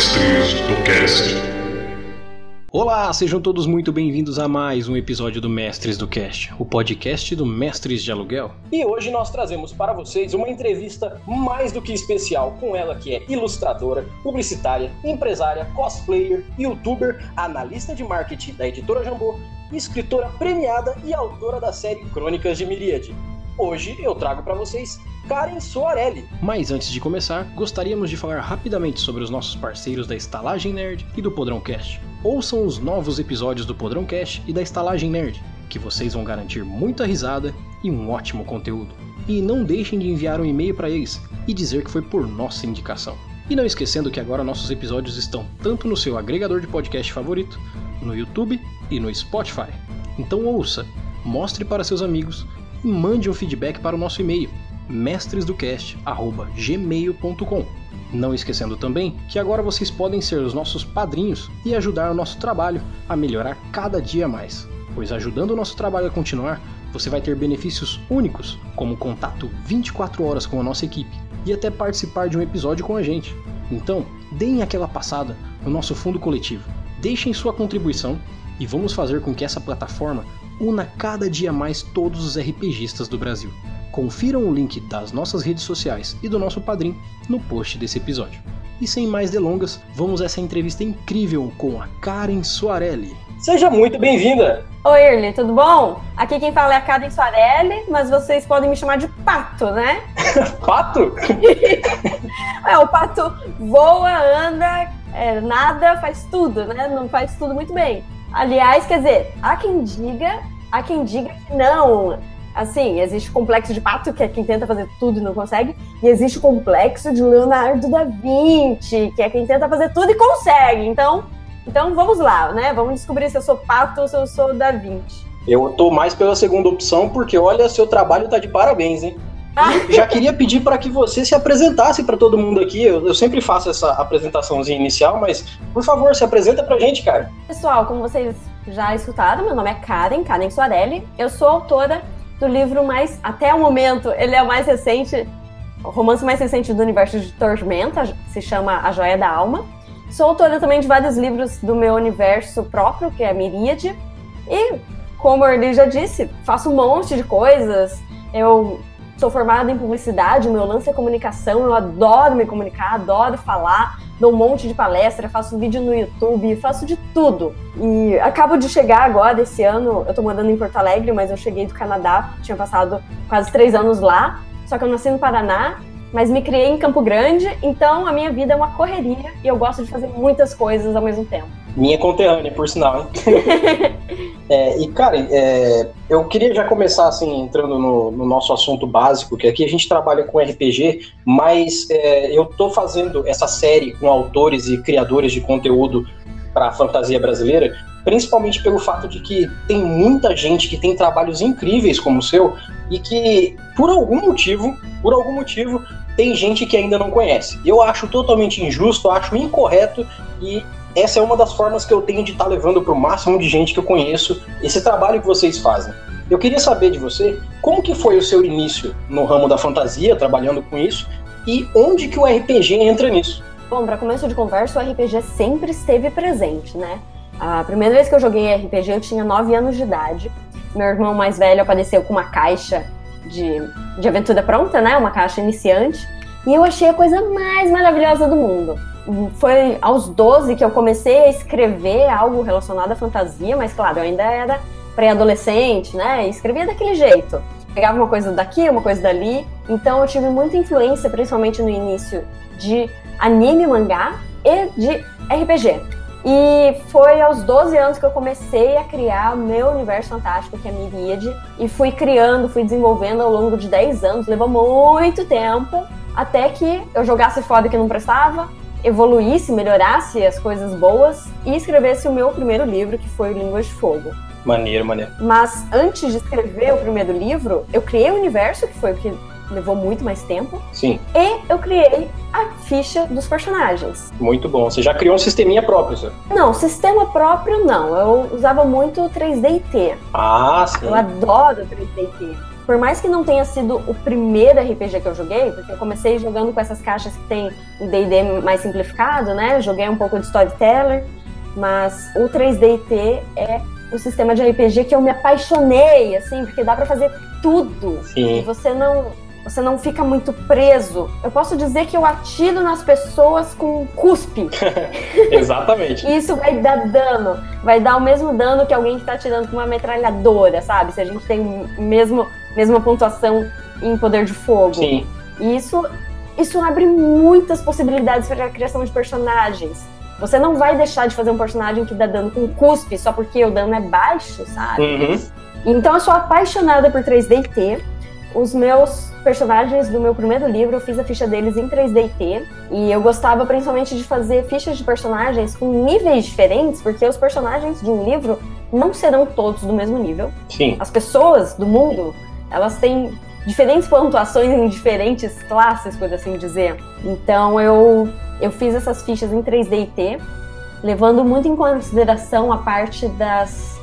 Mestres do Cast. Olá, sejam todos muito bem-vindos a mais um episódio do Mestres do Cast, o podcast do Mestres de Aluguel. E hoje nós trazemos para vocês uma entrevista mais do que especial com ela que é ilustradora, publicitária, empresária, cosplayer, youtuber, analista de marketing da editora Jambô, escritora premiada e autora da série Crônicas de Miríade. Hoje eu trago para vocês Karen Soarelli. Mas antes de começar, gostaríamos de falar rapidamente sobre os nossos parceiros da Estalagem Nerd e do Podrão Cast. Ouçam os novos episódios do Podrão Cast e da Estalagem Nerd, que vocês vão garantir muita risada e um ótimo conteúdo. E não deixem de enviar um e-mail para eles e dizer que foi por nossa indicação. E não esquecendo que agora nossos episódios estão tanto no seu agregador de podcast favorito, no YouTube e no Spotify. Então ouça, mostre para seus amigos e mande um feedback para o nosso e-mail mestresdocast@gmail.com. Não esquecendo também que agora vocês podem ser os nossos padrinhos e ajudar o nosso trabalho a melhorar cada dia mais. Pois ajudando o nosso trabalho a continuar, você vai ter benefícios únicos, como contato 24 horas com a nossa equipe e até participar de um episódio com a gente. Então, deem aquela passada no nosso fundo coletivo, deixem sua contribuição e vamos fazer com que essa plataforma una cada dia mais todos os RPGistas do Brasil. Confiram o link das nossas redes sociais e do nosso padrinho no post desse episódio. E sem mais delongas, vamos a essa entrevista incrível com a Karen Soarelli. Seja muito bem-vinda! Oi, Erli, tudo bom? Aqui quem fala é a Karen Soarelli, mas vocês podem me chamar de Pato, né? Pato? é, o Pato voa, anda, é, nada, faz tudo, né? Não faz tudo muito bem. Aliás, quer dizer, há quem diga, há quem diga que não, Assim, existe o complexo de Pato, que é quem tenta fazer tudo e não consegue, e existe o complexo de Leonardo da Vinci, que é quem tenta fazer tudo e consegue. Então, então vamos lá, né? Vamos descobrir se eu sou Pato ou se eu sou da Vinci. Eu tô mais pela segunda opção, porque olha, seu trabalho tá de parabéns, hein? Ah. Já queria pedir para que você se apresentasse para todo mundo aqui. Eu, eu, sempre faço essa apresentaçãozinha inicial, mas por favor, se apresenta pra gente, cara. Pessoal, como vocês já escutaram, meu nome é Karen, Karen Soarelli. Eu sou autora do livro mais, até o momento, ele é o mais recente, o romance mais recente do universo de Tormenta, se chama A Joia da Alma. Sou autora também de vários livros do meu universo próprio, que é a Miríade. E, como ele já disse, faço um monte de coisas. Eu sou formada em publicidade, o meu lance é comunicação, eu adoro me comunicar, adoro falar dou um monte de palestra, faço vídeo no YouTube, faço de tudo. E acabo de chegar agora, esse ano, eu tô morando em Porto Alegre, mas eu cheguei do Canadá, tinha passado quase três anos lá, só que eu nasci no Paraná, mas me criei em Campo Grande, então a minha vida é uma correria e eu gosto de fazer muitas coisas ao mesmo tempo. Minha conterrânea, por sinal, hein? é, e, cara, é, eu queria já começar, assim, entrando no, no, nosso assunto básico, que aqui a gente trabalha com RPG, mas é, eu tô fazendo essa série com autores e criadores de conteúdo para a fantasia brasileira, principalmente pelo fato de que tem muita gente que tem trabalhos incríveis como o seu e que, por algum motivo, por algum motivo, tem gente que ainda não conhece. Eu acho totalmente injusto, acho incorreto e essa é uma das formas que eu tenho de estar tá levando para o máximo de gente que eu conheço esse trabalho que vocês fazem. Eu queria saber de você como que foi o seu início no ramo da fantasia, trabalhando com isso, e onde que o RPG entra nisso. Bom, para começo de conversa, o RPG sempre esteve presente, né? A primeira vez que eu joguei RPG eu tinha 9 anos de idade. Meu irmão mais velho apareceu com uma caixa de, de aventura pronta, né? Uma caixa iniciante. E eu achei a coisa mais maravilhosa do mundo foi aos 12 que eu comecei a escrever algo relacionado à fantasia, mas claro, eu ainda era pré-adolescente, né? E escrevia daquele jeito. Pegava uma coisa daqui, uma coisa dali. Então eu tive muita influência, principalmente no início, de anime, mangá e de RPG. E foi aos 12 anos que eu comecei a criar o meu universo fantástico, que é a Miríade, e fui criando, fui desenvolvendo ao longo de 10 anos, levou muito tempo, até que eu jogasse foda que não prestava, evoluísse, melhorasse as coisas boas e escrevesse o meu primeiro livro, que foi o Línguas de Fogo. Maneiro, maneiro. Mas antes de escrever o primeiro livro, eu criei o universo, que foi o que levou muito mais tempo. Sim. E eu criei a ficha dos personagens. Muito bom. Você já criou um sisteminha próprio, senhor? Não, sistema próprio não. Eu usava muito 3D T. Ah, sim. Eu adoro 3D T. por mais que não tenha sido o primeiro RPG que eu joguei, porque eu comecei jogando com essas caixas que tem um D&D mais simplificado, né? Joguei um pouco de Storyteller, mas o 3D&T é o sistema de RPG que eu me apaixonei, assim, porque dá para fazer tudo. Sim. E você não você não fica muito preso. Eu posso dizer que eu atiro nas pessoas com cuspe. Exatamente. E isso vai dar dano. Vai dar o mesmo dano que alguém que está atirando com uma metralhadora, sabe? Se a gente tem mesmo mesma pontuação em poder de fogo. Sim. E isso isso abre muitas possibilidades para a criação de personagens. Você não vai deixar de fazer um personagem que dá dano com cuspe só porque o dano é baixo, sabe? Uhum. Então eu sou apaixonada por 3D Os meus personagens do meu primeiro livro, eu fiz a ficha deles em 3D E eu gostava principalmente de fazer fichas de personagens com níveis diferentes, porque os personagens de um livro não serão todos do mesmo nível. Sim. As pessoas do mundo, elas têm diferentes pontuações em diferentes classes, por assim dizer. Então eu eu fiz essas fichas em 3D e T, levando muito em consideração a parte das.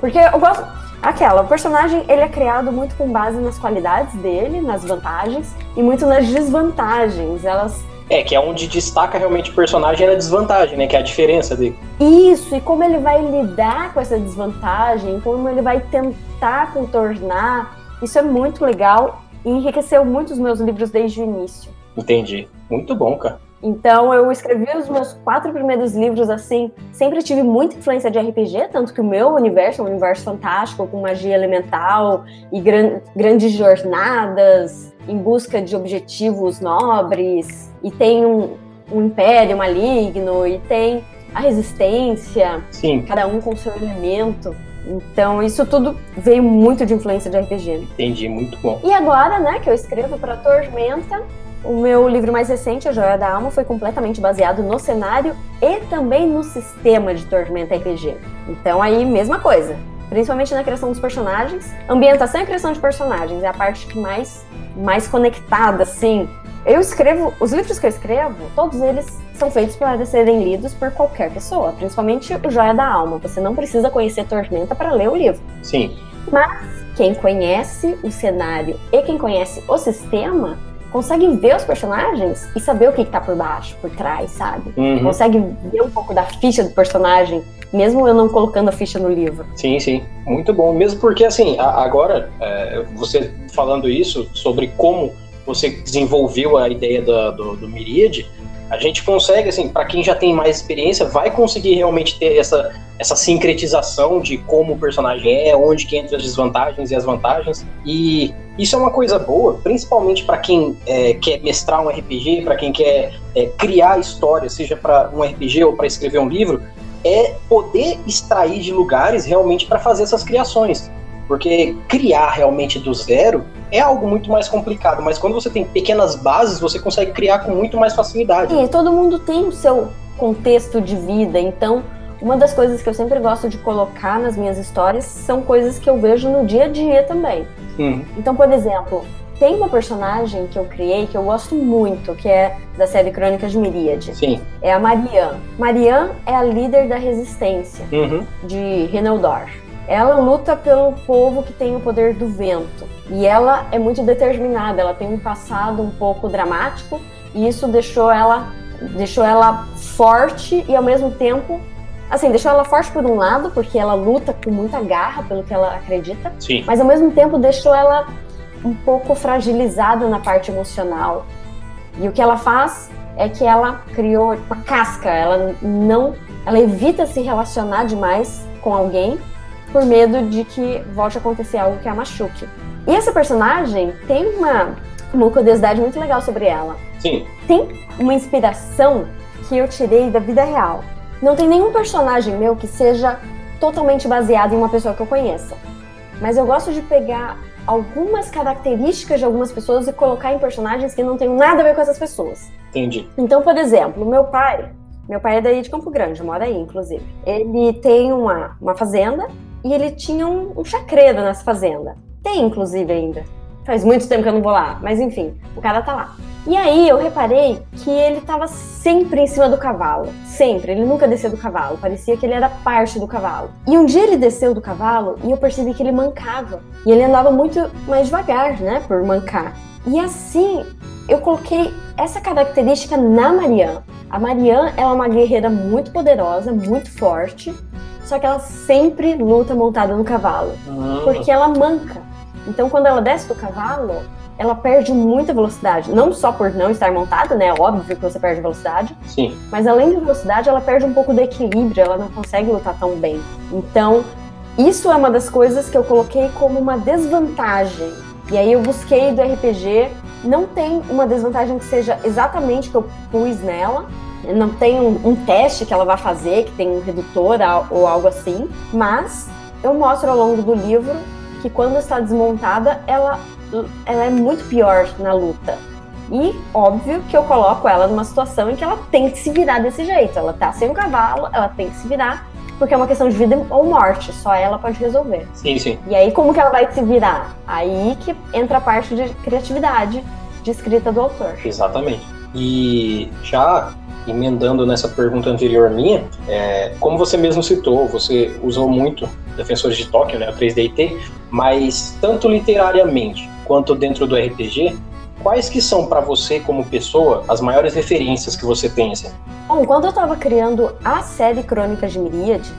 Porque eu gosto. Aquela, o personagem ele é criado muito com base nas qualidades dele, nas vantagens, e muito nas desvantagens. Elas. É, que é onde destaca realmente o personagem é a desvantagem, né? Que é a diferença dele. Isso, e como ele vai lidar com essa desvantagem, como ele vai tentar contornar. Isso é muito legal e enriqueceu muito os meus livros desde o início. Entendi. Muito bom, cara. Então eu escrevi os meus quatro primeiros livros assim, sempre tive muita influência de RPG, tanto que o meu universo é um universo fantástico, com magia elemental e gran grandes jornadas em busca de objetivos nobres, e tem um, um império maligno, e tem a resistência, Sim. cada um com seu elemento. Então, isso tudo veio muito de influência de RPG. Entendi, muito bom. E agora, né, que eu escrevo para Tormenta, o meu livro mais recente, A Joia da Alma, foi completamente baseado no cenário e também no sistema de Tormenta RPG. Então aí, mesma coisa. Principalmente na criação dos personagens. Ambientação e criação de personagens é a parte que mais, mais conectada, assim. Eu escrevo, os livros que eu escrevo, todos eles são feitos para serem lidos por qualquer pessoa, principalmente o Joia da Alma. Você não precisa conhecer Tormenta para ler o livro. Sim. Mas quem conhece o cenário e quem conhece o sistema consegue ver os personagens e saber o que, está por baixo, por trás, sabe? Uhum. Consegue ver um pouco da ficha do personagem, mesmo eu não colocando a ficha no livro. Sim, sim. Muito bom. Mesmo porque, assim, agora, é, você falando isso sobre como você desenvolveu a ideia do, do, do Myriad, a gente consegue, assim, para quem já tem mais experiência, vai conseguir realmente ter essa, essa sincretização de como o personagem é, onde que entra as desvantagens e as vantagens. E isso é uma coisa boa, principalmente para quem é, quer mestrar um RPG, para quem quer é, criar história, seja para um RPG ou para escrever um livro, é poder extrair de lugares realmente para fazer essas criações. Porque criar realmente do zero é algo muito mais complicado, mas quando você tem pequenas bases, você consegue criar com muito mais facilidade. E todo mundo tem o seu contexto de vida, então uma das coisas que eu sempre gosto de colocar nas minhas histórias são coisas que eu vejo no dia a dia também. Uhum. Então, por exemplo, tem uma personagem que eu criei que eu gosto muito, que é da série Crônicas de Miríade. Sim. É a Marianne. Marianne é a líder da resistência Uhum. de Reneldor. Ela luta pelo povo que tem o poder do vento. E ela é muito determinada, ela tem um passado um pouco dramático, e isso deixou ela deixou ela forte e ao mesmo tempo assim, deixou ela forte por um lado, porque ela luta com muita garra pelo que ela acredita, Sim. mas ao mesmo tempo deixou ela um pouco fragilizada na parte emocional. E o que ela faz é que ela criou uma casca, ela não, ela evita se relacionar demais com alguém por medo de que volte a acontecer algo que a machuque. E essa personagem tem uma, uma curiosidade muito legal sobre ela. Sim. Tem uma inspiração que eu tirei da vida real. Não tem nenhum personagem meu que seja totalmente baseado em uma pessoa que eu conheça. Mas eu gosto de pegar algumas características de algumas pessoas e colocar em personagens que não tenham nada a ver com essas pessoas. Entendi. Então, por exemplo, meu pai, meu pai é daí de Campo Grande, mora aí, inclusive. Ele tem uma, uma fazenda e ele tinha um, um chacreiro nessa fazenda. Tem, inclusive, ainda. Faz muito tempo que eu não vou lá, mas enfim, o cara tá lá. E aí eu reparei que ele estava sempre em cima do cavalo. Sempre. Ele nunca descia do cavalo. Parecia que ele era parte do cavalo. E um dia ele desceu do cavalo e eu percebi que ele mancava. E ele andava muito mais devagar, né? Por mancar. E assim eu coloquei essa característica na Marianne. A Marianne é uma guerreira muito poderosa, muito forte, só que ela sempre luta montada no cavalo, ah. porque ela manca. Então, quando ela desce do cavalo, ela perde muita velocidade. Não só por não estar montada, né? Óbvio que você perde velocidade. Sim. Mas além de velocidade, ela perde um pouco do equilíbrio, ela não consegue lutar tão bem. Então, isso é uma das coisas que eu coloquei como uma desvantagem. E aí eu busquei do RPG não tem uma desvantagem que seja exatamente que eu pus nela. Não tem um, um teste que ela vai fazer, que tem um redutor ou algo assim. Mas eu mostro ao longo do livro que quando está desmontada, ela, ela é muito pior na luta. E óbvio que eu coloco ela numa situação em que ela tem que se virar desse jeito. Ela tá sem um cavalo, ela tem que se virar porque é uma questão de vida ou morte, só ela pode resolver. Sim, sim. E aí, como que ela vai se virar? Aí que entra a parte de criatividade de escrita do autor. Exatamente. E já emendando nessa pergunta anterior minha, é, como você mesmo citou, você usou muito Defensores de Tóquio, né, o 3DT, mas tanto literariamente quanto dentro do RPG, quais que são para você como pessoa as maiores referências que você tem assim? Bom, quando eu estava criando a série Crônicas de Miríade,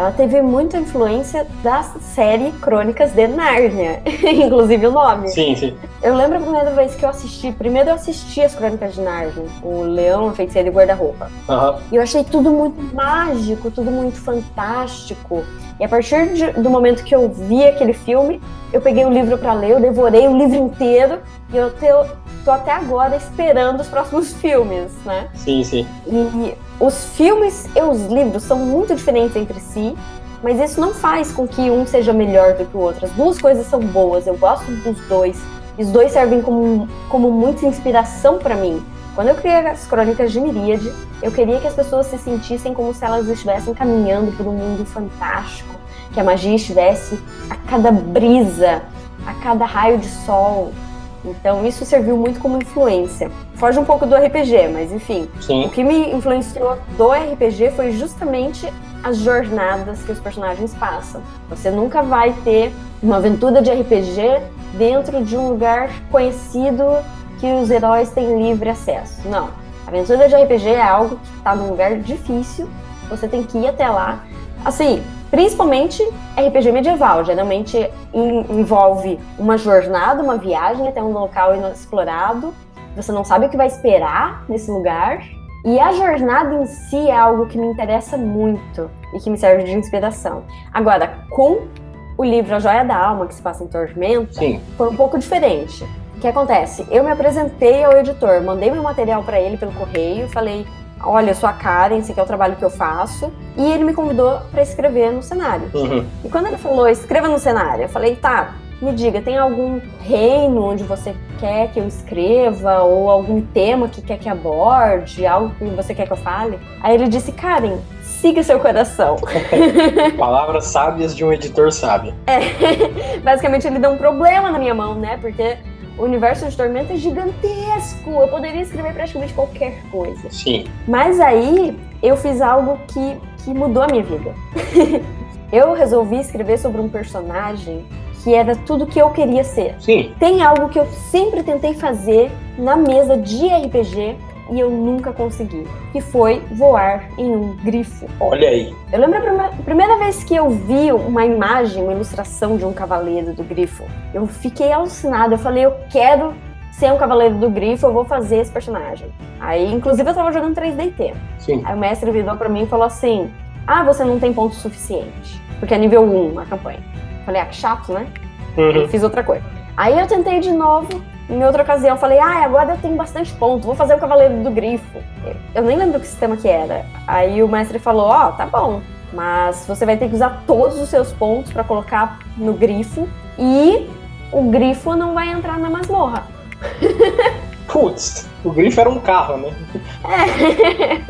ela teve muita influência da série Crônicas de Nárnia, inclusive o nome. Sim, sim. Eu lembro a primeira vez que eu assisti, primeiro eu assisti as Crônicas de Nárnia, o Leão, a Feiticeira e Guarda-Roupa. Uhum. E eu achei tudo muito mágico, tudo muito fantástico. E a partir de, do momento que eu vi aquele filme, eu peguei o livro para ler, eu devorei o livro inteiro e eu te, tô até agora esperando os próximos filmes, né? Sim, sim. E os filmes e os livros são muito diferentes entre si, mas isso não faz com que um seja melhor do que o outro. As duas coisas são boas, eu gosto dos dois. Os dois servem como, como muita inspiração para mim. Quando eu criei as Crônicas de Miríade, eu queria que as pessoas se sentissem como se elas estivessem caminhando por um mundo fantástico, que a magia estivesse a cada brisa, a cada raio de sol, então isso serviu muito como influência. Foge um pouco do RPG, mas enfim. Sim. O que me influenciou do RPG foi justamente as jornadas que os personagens passam. Você nunca vai ter uma aventura de RPG dentro de um lugar conhecido que os heróis têm livre acesso. Não. A aventura de RPG é algo que está num lugar difícil, você tem que ir até lá. Assim, Principalmente RPG medieval, geralmente envolve uma jornada, uma viagem até um local inexplorado. Você não sabe o que vai esperar nesse lugar. E a jornada em si é algo que me interessa muito e que me serve de inspiração. Agora, com o livro A Joia da Alma, que se passa em Tormenta, Sim. foi um pouco diferente. O que acontece? Eu me apresentei ao editor, mandei meu material para ele pelo correio, falei: olha, eu sou a Karen, esse aqui é o trabalho que eu faço. E ele me convidou para escrever no cenário. Uhum. E quando ele falou, escreva no cenário, eu falei, tá, me diga, tem algum reino onde você quer que eu escreva? Ou algum tema que quer que aborde? Algo que você quer que eu fale? Aí ele disse, Karen, siga seu coração. Palavras sábias de um editor sábio. É, basicamente ele deu um problema na minha mão, né? Porque o universo de Tormenta é gigantesco. Eu poderia escrever praticamente qualquer coisa. Sim. Mas aí eu fiz algo que, que mudou a minha vida. eu resolvi escrever sobre um personagem que era tudo que eu queria ser. Sim. Tem algo que eu sempre tentei fazer na mesa de RPG e eu nunca consegui, que foi voar em um grifo. Olha aí. Eu lembro a primeira vez que eu vi uma imagem, uma ilustração de um cavaleiro do grifo. Eu fiquei alucinada. Eu falei, eu quero ser um cavaleiro do grifo, eu vou fazer esse personagem. Aí, inclusive, eu tava jogando 3DT. Sim. Aí o mestre virou para mim e falou assim: Ah, você não tem ponto suficiente. Porque é nível 1 a campanha. Eu falei, ah, que chato, né? Uhum. Eu fiz outra coisa. Aí eu tentei de novo, em outra ocasião, falei, ah, agora eu tenho bastante ponto, vou fazer o Cavaleiro do Grifo. Eu nem lembro que sistema que era. Aí o mestre falou, ó, oh, tá bom, mas você vai ter que usar todos os seus pontos para colocar no grifo e o grifo não vai entrar na masmorra. Putz, o grifo era um carro, né? É.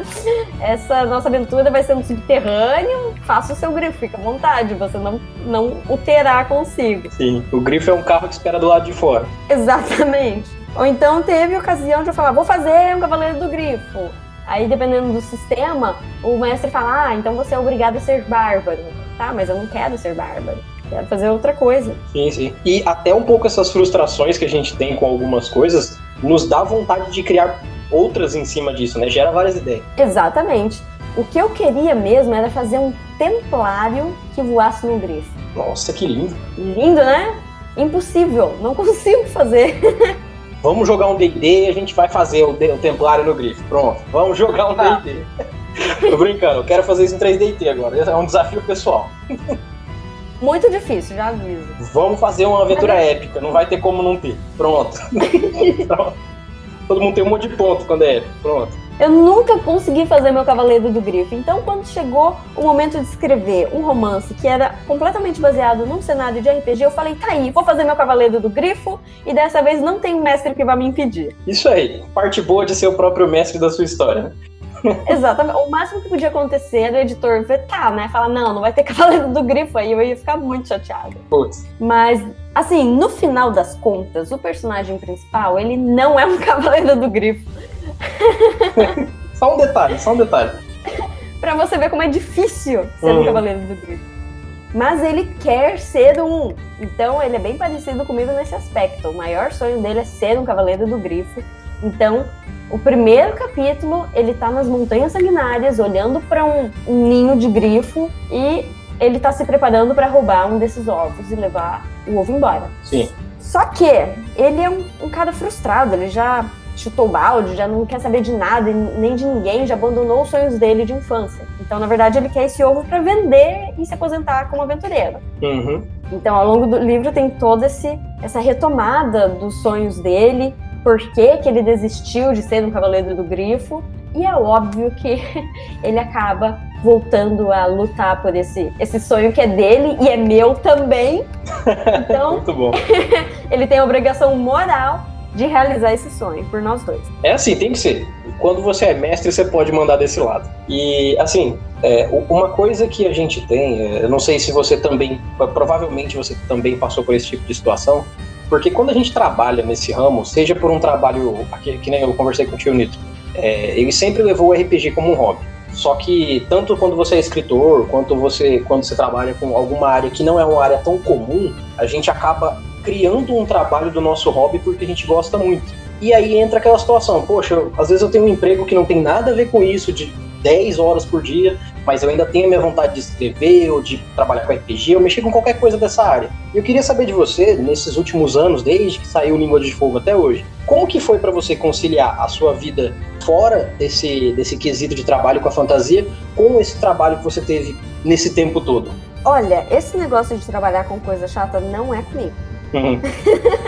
Essa nossa aventura vai ser no subterrâneo. Faça o seu grifo, fica à vontade. Você não, não o terá consigo. Sim, o grifo é um carro que espera do lado de fora. Exatamente. Ou então teve ocasião de eu falar, vou fazer um Cavaleiro do Grifo. Aí, dependendo do sistema, o mestre fala, ah, então você é obrigado a ser bárbaro. Tá, mas eu não quero ser bárbaro. Quero fazer outra coisa. Sim, sim. E até um pouco essas frustrações que a gente tem com algumas coisas nos dá vontade de criar outras em cima disso, né? Gera várias ideias. Exatamente. O que eu queria mesmo era fazer um templário que voasse no grifo. Nossa, que lindo. Lindo, né? Impossível, não consigo fazer. Vamos jogar um D&D e a gente vai fazer o, o templário no grifo. Pronto, vamos jogar um D&D. Tô brincando, eu quero fazer isso em 3D agora. É um desafio pessoal. Muito difícil, já aviso. Vamos fazer uma aventura épica, não vai ter como não ter. Pronto. Todo mundo tem um monte de ponto quando é épico. Pronto. Eu nunca consegui fazer meu Cavaleiro do Grifo. Então, quando chegou o momento de escrever um romance que era completamente baseado num cenário de RPG, eu falei, tá aí, vou fazer meu Cavaleiro do Grifo e dessa vez não tem um mestre que vai me impedir. Isso aí, parte boa de ser o próprio mestre da sua história, né? Exatamente. O máximo que podia acontecer era o editor vetar, né? Falar, não, não vai ter Cavaleiro do Grifo aí, eu ia ficar muito chateada. Putz. Mas, assim, no final das contas, o personagem principal, ele não é um Cavaleiro do Grifo. só um detalhe, só um detalhe. pra você ver como é difícil ser um Cavaleiro do Grifo. Mas ele quer ser um. Então ele é bem parecido comigo nesse aspecto. O maior sonho dele é ser um Cavaleiro do Grifo. Então, o primeiro capítulo, ele tá nas Montanhas Sanguinárias, olhando para um, um, ninho de grifo e ele tá se preparando para roubar um desses ovos e levar o ovo embora. Sim. Só que ele é um, um cara frustrado, ele já chutou o balde, já não quer saber de nada, nem de ninguém, já abandonou os sonhos dele de infância. Então, na verdade, ele quer esse ovo para vender e se aposentar como aventureiro. Uhum. Então, ao longo do livro tem toda essa retomada dos sonhos dele, por que, que ele desistiu de ser um cavaleiro do grifo. E é óbvio que ele acaba voltando a lutar por esse, esse sonho que é dele e é meu também. Então, Muito bom. ele tem a obrigação moral de realizar esse sonho por nós dois. É assim, tem que ser. Quando você é mestre, você pode mandar desse lado. E, assim, é, uma coisa que a gente tem, é, eu não sei se você também, provavelmente você também passou por esse tipo de situação, porque quando a gente trabalha nesse ramo, seja por um trabalho, aqui, que nem eu conversei com o tio Nito, é, ele sempre levou o RPG como um hobby. Só que tanto quando você é escritor, quanto você quando você trabalha com alguma área que não é uma área tão comum, a gente acaba criando um trabalho do nosso hobby porque a gente gosta muito. E aí entra aquela situação, poxa, eu, às vezes eu tenho um emprego que não tem nada a ver com isso, de 10 horas por dia, mas eu ainda tenho a minha vontade de escrever ou de trabalhar com RPG, eu mexer com qualquer coisa dessa área. E eu queria saber de você, nesses últimos anos, desde que saiu Língua de Fogo até hoje, como que foi para você conciliar a sua vida fora desse, desse quesito de trabalho com a fantasia com esse trabalho que você teve nesse tempo todo? Olha, esse negócio de trabalhar com coisa chata não é comigo. Uhum.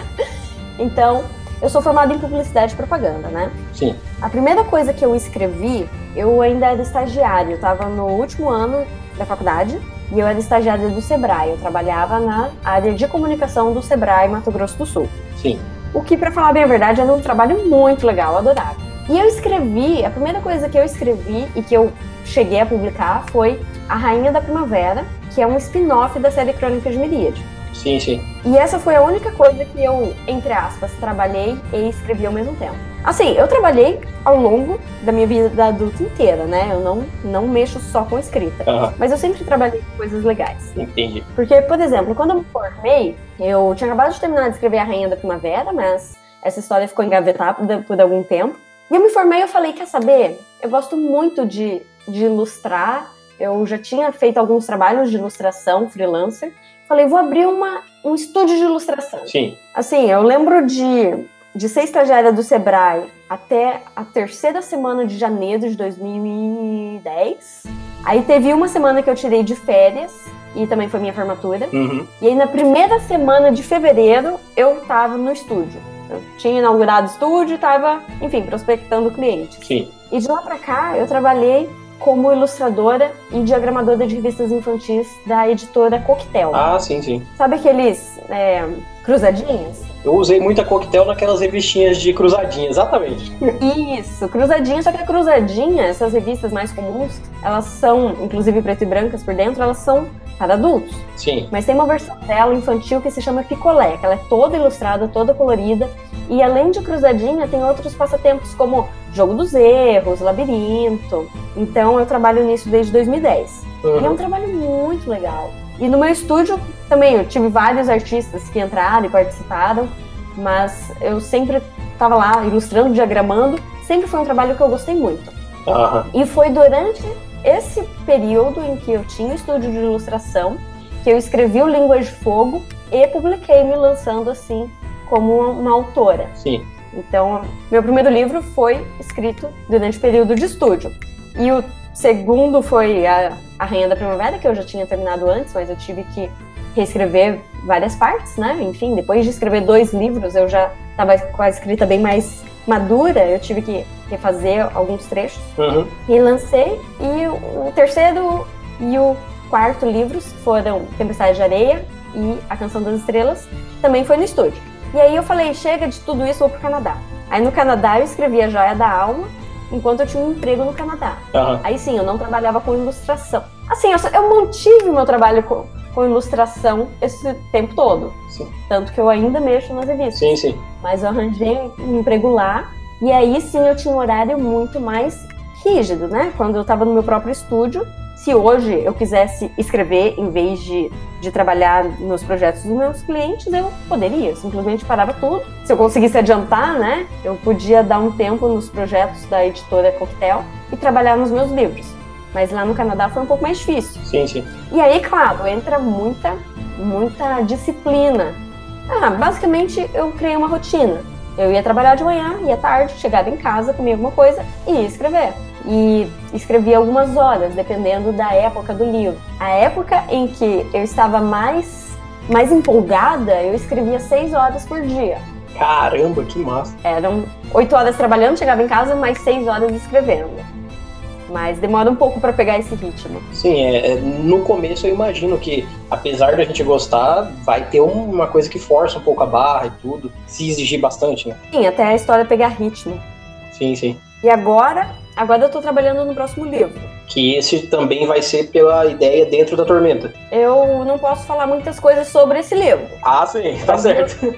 então, eu sou formada em publicidade e propaganda, né? Sim. A primeira coisa que eu escrevi, eu ainda era estagiário, eu estava no último ano da faculdade e eu era estagiária do Sebrae. Eu trabalhava na área de comunicação do Sebrae Mato Grosso do Sul. Sim. O que, para falar bem a verdade, era um trabalho muito legal, adorável. E eu escrevi, a primeira coisa que eu escrevi e que eu cheguei a publicar foi A Rainha da Primavera, que é um spin-off da série Crônicas de Miríade. Sim, sim. E essa foi a única coisa que eu, entre aspas, trabalhei e escrevi ao mesmo tempo. Assim, eu trabalhei ao longo da minha vida adulta inteira, né? Eu não, não mexo só com escrita. Uhum. Mas eu sempre trabalhei com coisas legais. Entendi. Porque, por exemplo, quando eu me formei, eu tinha acabado de terminar de escrever A Rainha da Primavera, mas essa história ficou engavetada por algum tempo. E eu me formei e eu falei, quer saber? Eu gosto muito de, de ilustrar. Eu já tinha feito alguns trabalhos de ilustração freelancer. Falei, vou abrir uma, um estúdio de ilustração. Sim. Assim, eu lembro de, de ser estagiária do Sebrae até a terceira semana de janeiro de 2010. Aí teve uma semana que eu tirei de férias, e também foi minha formatura. Uhum. E aí na primeira semana de fevereiro eu tava no estúdio. Eu tinha inaugurado o estúdio e tava, enfim, prospectando clientes. Sim. E de lá pra cá eu trabalhei como ilustradora e diagramadora de revistas infantis da editora Coquetel. Ah, sim, sim. Sabe aqueles é, cruzadinhas? Eu usei muita coquetel naquelas revistinhas de cruzadinha, exatamente. Isso, cruzadinha, só que a cruzadinha, essas revistas mais comuns, elas são, inclusive preto e brancas por dentro, elas são para adultos. Sim. Mas tem uma versão dela infantil que se chama Picolé, que ela é toda ilustrada, toda colorida. E além de cruzadinha, tem outros passatempos como Jogo dos Erros, Labirinto. Então eu trabalho nisso desde 2010. Uhum. E é um trabalho muito legal. E no meu estúdio também eu tive vários artistas que entraram e participaram, mas eu sempre estava lá ilustrando, diagramando. Sempre foi um trabalho que eu gostei muito. Uhum. E foi durante esse período em que eu tinha o estúdio de ilustração que eu escrevi o Línguas de Fogo e publiquei me lançando assim como uma, uma autora. Sim. Então, meu primeiro livro foi escrito durante o período de estúdio. E o segundo foi a, a Rainha da Primavera, que eu já tinha terminado antes, mas eu tive que reescrever várias partes, né? Enfim, depois de escrever dois livros, eu já estava com a escrita bem mais madura, eu tive que refazer alguns trechos. Uhum. E lancei. E o terceiro e o quarto livros foram Tempestade de Areia e A Canção das Estrelas, também foi no estúdio. E aí eu falei, chega de tudo isso, vou pro Canadá. Aí no Canadá eu escrevi A Joia da Alma, enquanto eu tinha um emprego no Canadá. Uhum. Aí sim, eu não trabalhava com ilustração. Assim, eu, eu mantive meu trabalho com, com ilustração esse tempo todo. Sim. Tanto que eu ainda mexo nas revistas. Sim, sim. Mas eu arranjei um emprego lá. E aí sim eu tinha um horário muito mais rígido, né? Quando eu estava no meu próprio estúdio. Se hoje eu quisesse escrever em vez de, de trabalhar nos projetos dos meus clientes, eu poderia. Eu simplesmente parava tudo. Se eu conseguisse adiantar, né? Eu podia dar um tempo nos projetos da editora Coquetel e trabalhar nos meus livros. Mas lá no Canadá foi um pouco mais difícil. Sim, sim. E aí, claro, entra muita, muita disciplina. Ah, basicamente eu criei uma rotina. Eu ia trabalhar de manhã, ia tarde, chegava em casa, comia alguma coisa e ia escrever. E escrevia algumas horas, dependendo da época do livro. A época em que eu estava mais, mais empolgada, eu escrevia seis horas por dia. Caramba, que massa! Eram oito horas trabalhando, chegava em casa, mais seis horas escrevendo mas demora um pouco para pegar esse ritmo. Sim, é, é, no começo eu imagino que, apesar da gente gostar, vai ter uma coisa que força um pouco a barra e tudo, se exigir bastante, né? Sim, até a história pegar ritmo. Sim, sim. E agora, agora eu tô trabalhando no próximo livro. Que esse também vai ser pela ideia dentro da tormenta. Eu não posso falar muitas coisas sobre esse livro. Ah, sim, tá mas certo. Eu...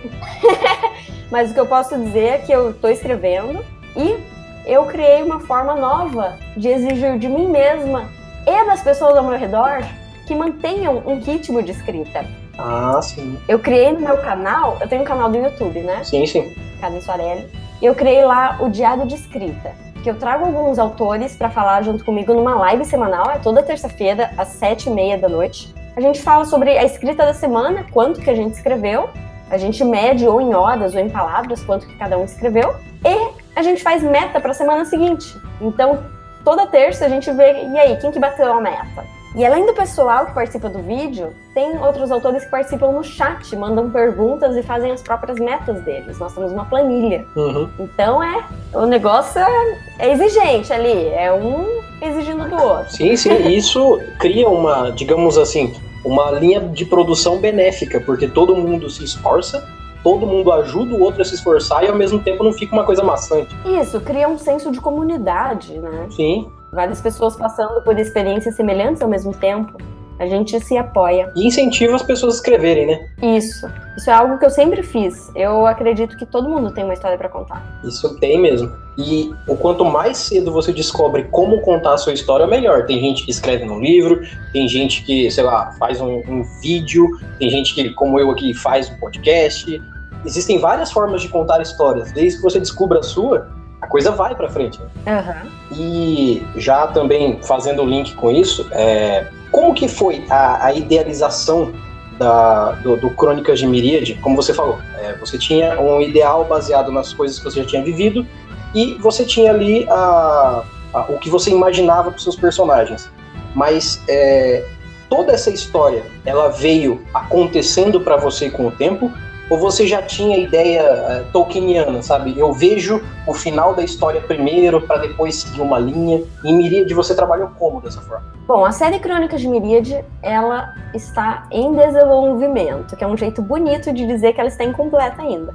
mas o que eu posso dizer é que eu tô escrevendo e eu criei uma forma nova de exigir de mim mesma e das pessoas ao meu redor que mantenham um ritmo de escrita. Ah, sim. Eu criei no meu canal, eu tenho um canal do YouTube, né? Sim, sim. Cadê Soarelli? Eu criei lá o Diário de Escrita, que eu trago alguns autores para falar junto comigo numa live semanal, é toda terça-feira, às sete e meia da noite. A gente fala sobre a escrita da semana, quanto que a gente escreveu, a gente mede ou em horas ou em palavras quanto que cada um escreveu, e a gente faz meta para a semana seguinte. Então, toda terça a gente vê, e aí, quem que bateu a meta? E além do pessoal que participa do vídeo, tem outros autores que participam no chat, mandam perguntas e fazem as próprias metas deles. Nós temos uma planilha. Uhum. Então é. O negócio é, é, exigente ali, é um exigindo do outro. Sim, sim. Isso cria uma, digamos assim, uma linha de produção benéfica, porque todo mundo se esforça todo mundo ajuda o outro a se esforçar e ao mesmo tempo não fica uma coisa maçante. Isso, cria um senso de comunidade, né? Sim. Várias pessoas passando por experiências semelhantes ao mesmo tempo. A gente se apoia. E incentiva as pessoas a escreverem, né? Isso. Isso é algo que eu sempre fiz. Eu acredito que todo mundo tem uma história para contar. Isso tem mesmo. E o quanto mais cedo você descobre como contar a sua história, melhor. Tem gente que escreve no livro, tem gente que, sei lá, faz um, um vídeo, tem gente que, como eu aqui, faz um podcast, existem várias formas de contar histórias. Desde que você descubra a sua, a coisa vai para frente. Uhum. E já também fazendo o link com isso, é, como que foi a, a idealização da, do, do, Crônicas de Miríade? Como você falou, é, você tinha um ideal baseado nas coisas que você já tinha vivido e você tinha ali a, a, o que você imaginava para seus personagens. Mas é, toda essa história, ela veio acontecendo para você com o tempo ou você já tinha ideia uh, tolkieniana, sabe? Eu vejo o final da história primeiro para depois seguir uma linha. Em Miríade você trabalhou como dessa forma? Bom, a série Crônicas de Miríade, ela está em desenvolvimento, que é um jeito bonito de dizer que ela está incompleta ainda.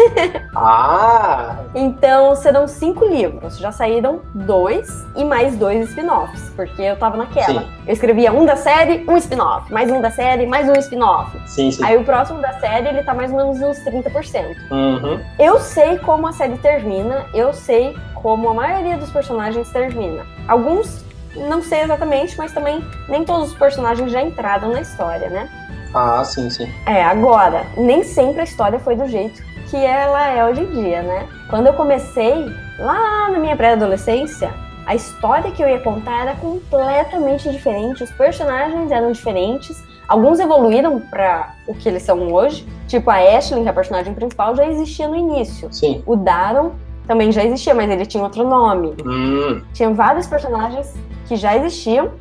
ah! Então, serão cinco livros. Já saíram dois e mais dois spin-offs, porque eu tava naquela. Sim. Eu escrevia um da série, um spin-off, mais um da série, mais um spin-off. Sim, sim. Aí o próximo da série, ele tá mais ou menos uns 30%. Uhum. Eu sei como a série termina, eu sei como a maioria dos personagens termina. Alguns não sei exatamente, mas também nem todos os personagens já entraram na história, né? Ah, sim, sim. É, agora, nem sempre a história foi do jeito que ela é hoje em dia, né? Quando eu comecei, lá na minha pré-adolescência, a história que eu ia contar era completamente diferente, os personagens eram diferentes, alguns evoluíram para o que eles são hoje, tipo a Ashley, que é a personagem principal, já existia no início. Sim. O Daron também já existia, mas ele tinha outro nome. Hum. Tinha vários personagens que já existiam.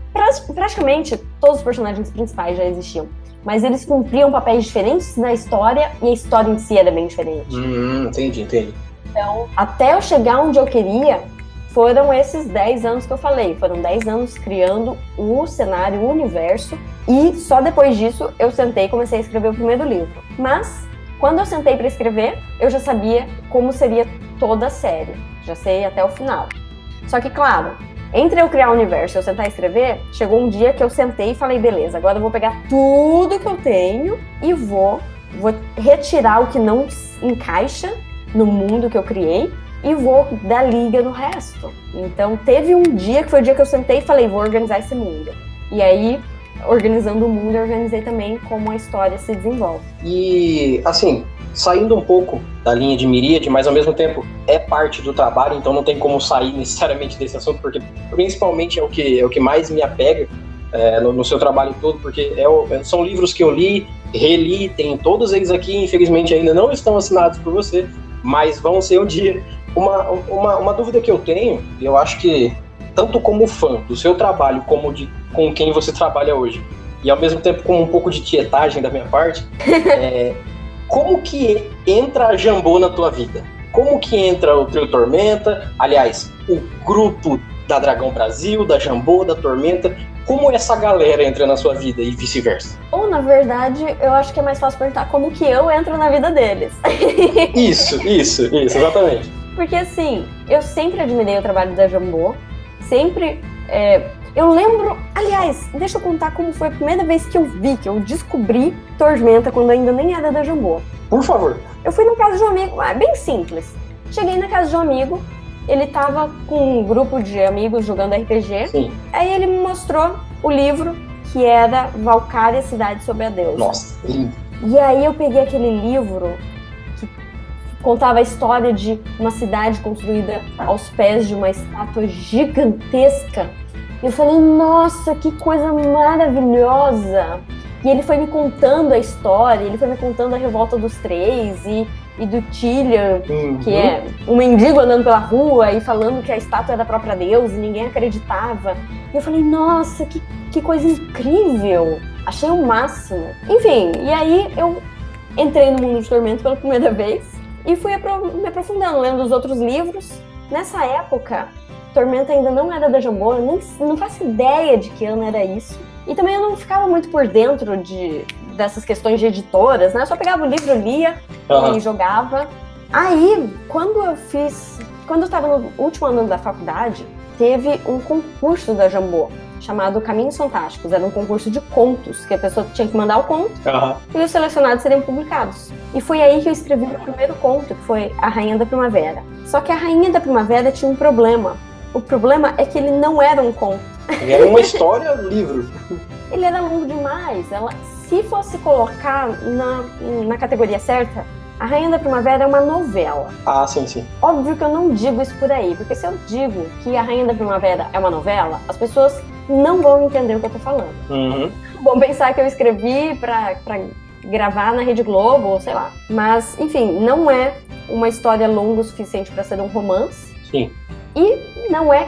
Praticamente todos os personagens principais já existiam. Mas eles cumpriam papéis diferentes na história e a história em si era bem diferente. Hum, entendi, entendi. Então, até eu chegar onde eu queria, foram esses 10 anos que eu falei. Foram 10 anos criando o cenário, o universo. E só depois disso eu sentei e comecei a escrever o primeiro livro. Mas, quando eu sentei para escrever, eu já sabia como seria toda a série. Já sei até o final. Só que, claro, entre eu criar o universo e eu sentar e escrever, chegou um dia que eu sentei e falei, beleza, agora eu vou pegar tudo que eu tenho e vou, vou retirar o que não encaixa no mundo que eu criei e vou dar liga no resto. Então teve um dia que foi o dia que eu sentei e falei, vou organizar esse mundo. E aí, organizando o mundo, eu organizei também como a história se desenvolve. E assim, saindo um pouco da linha de miríade, mas ao mesmo tempo é parte do trabalho, então não tem como sair necessariamente desse assunto, porque principalmente é o que, é o que mais me apega é, no, no, seu trabalho todo, porque é o, é, são livros que eu li, reli, tem todos eles aqui, infelizmente ainda não estão assinados por você, mas vão ser um dia. Uma, uma, uma dúvida que eu tenho, e eu acho que tanto como fã do seu trabalho, como de com quem você trabalha hoje, e ao mesmo tempo com um pouco de tietagem da minha parte, é, como que entra a Jambô na tua vida? Como que entra o Trio Tormenta? Aliás, o grupo da Dragão Brasil, da Jambô, da Tormenta. Como essa galera entra na sua vida e vice-versa? Ou, na verdade, eu acho que é mais fácil perguntar como que eu entro na vida deles. isso, isso, isso, exatamente. Porque, assim, eu sempre admirei o trabalho da Jambô, sempre é, eu lembro, aliás, deixa eu contar como foi a primeira vez que eu vi, que eu descobri Tormenta quando ainda nem era da Jambô. Por favor. Eu fui na casa de um amigo, é bem simples. Cheguei na casa de um amigo, ele tava com um grupo de amigos jogando RPG. Sim. Aí ele me mostrou o livro que era Valkyria Cidade sobre a Deusa. Nossa, lindo. E aí eu peguei aquele livro contava a história de uma cidade construída aos pés de uma estátua gigantesca eu falei, nossa, que coisa maravilhosa! E ele foi me contando a história, ele foi me contando a revolta dos três e, e do Tillian, uhum. que é um mendigo andando pela rua e falando que a estátua é da própria Deus e ninguém acreditava. E eu falei, nossa, que, que coisa incrível! Achei o máximo. Enfim, e aí eu entrei no mundo de Tormento pela primeira vez e fui me aprofundando, lendo os outros livros. Nessa época, Tormenta ainda não era da Jambô, eu nem, não faço ideia de que ano era isso. E também eu não ficava muito por dentro de, dessas questões de editoras, né? Eu só pegava o livro, lia uhum. e jogava. Aí, quando eu fiz. Quando eu estava no último ano da faculdade, teve um concurso da Jambô chamado Caminhos Fantásticos. Era um concurso de contos, que a pessoa tinha que mandar o conto uhum. e os selecionados seriam publicados. E foi aí que eu escrevi o primeiro conto, que foi A Rainha da Primavera. Só que a Rainha da Primavera tinha um problema. O problema é que ele não era um conto. Ele era uma história livro. Ele era longo demais. Ela, se fosse colocar na, na categoria certa, A Rainha da Primavera é uma novela. Ah, sim, sim. Óbvio que eu não digo isso por aí, porque se eu digo que A Rainha da Primavera é uma novela, as pessoas não vão entender o que eu tô falando. Uhum. Vão pensar que eu escrevi pra, pra gravar na Rede Globo, ou sei lá. Mas, enfim, não é uma história longa o suficiente para ser um romance. Sim e não é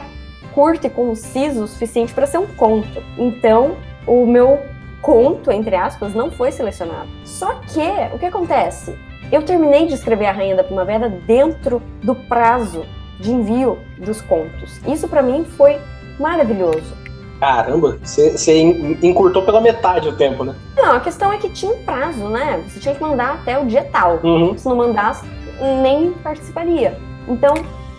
curto e conciso o suficiente para ser um conto. Então, o meu conto, entre aspas, não foi selecionado. Só que, o que acontece? Eu terminei de escrever A Rainha da Primavera dentro do prazo de envio dos contos. Isso para mim foi maravilhoso, Caramba, você encurtou pela metade o tempo, né? Não, a questão é que tinha um prazo, né? Você tinha que mandar até o dia tal. Uhum. Se não mandasse, nem participaria. Então,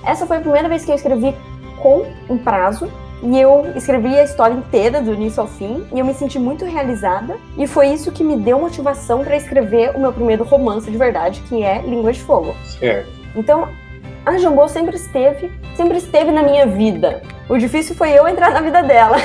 essa foi a primeira vez que eu escrevi com um prazo. E eu escrevi a história inteira, do início ao fim, e eu me senti muito realizada. E foi isso que me deu motivação para escrever o meu primeiro romance de verdade, que é Língua de Fogo. Certo. Então, a Jambô sempre esteve, sempre esteve na minha vida. O difícil foi eu entrar na vida dela.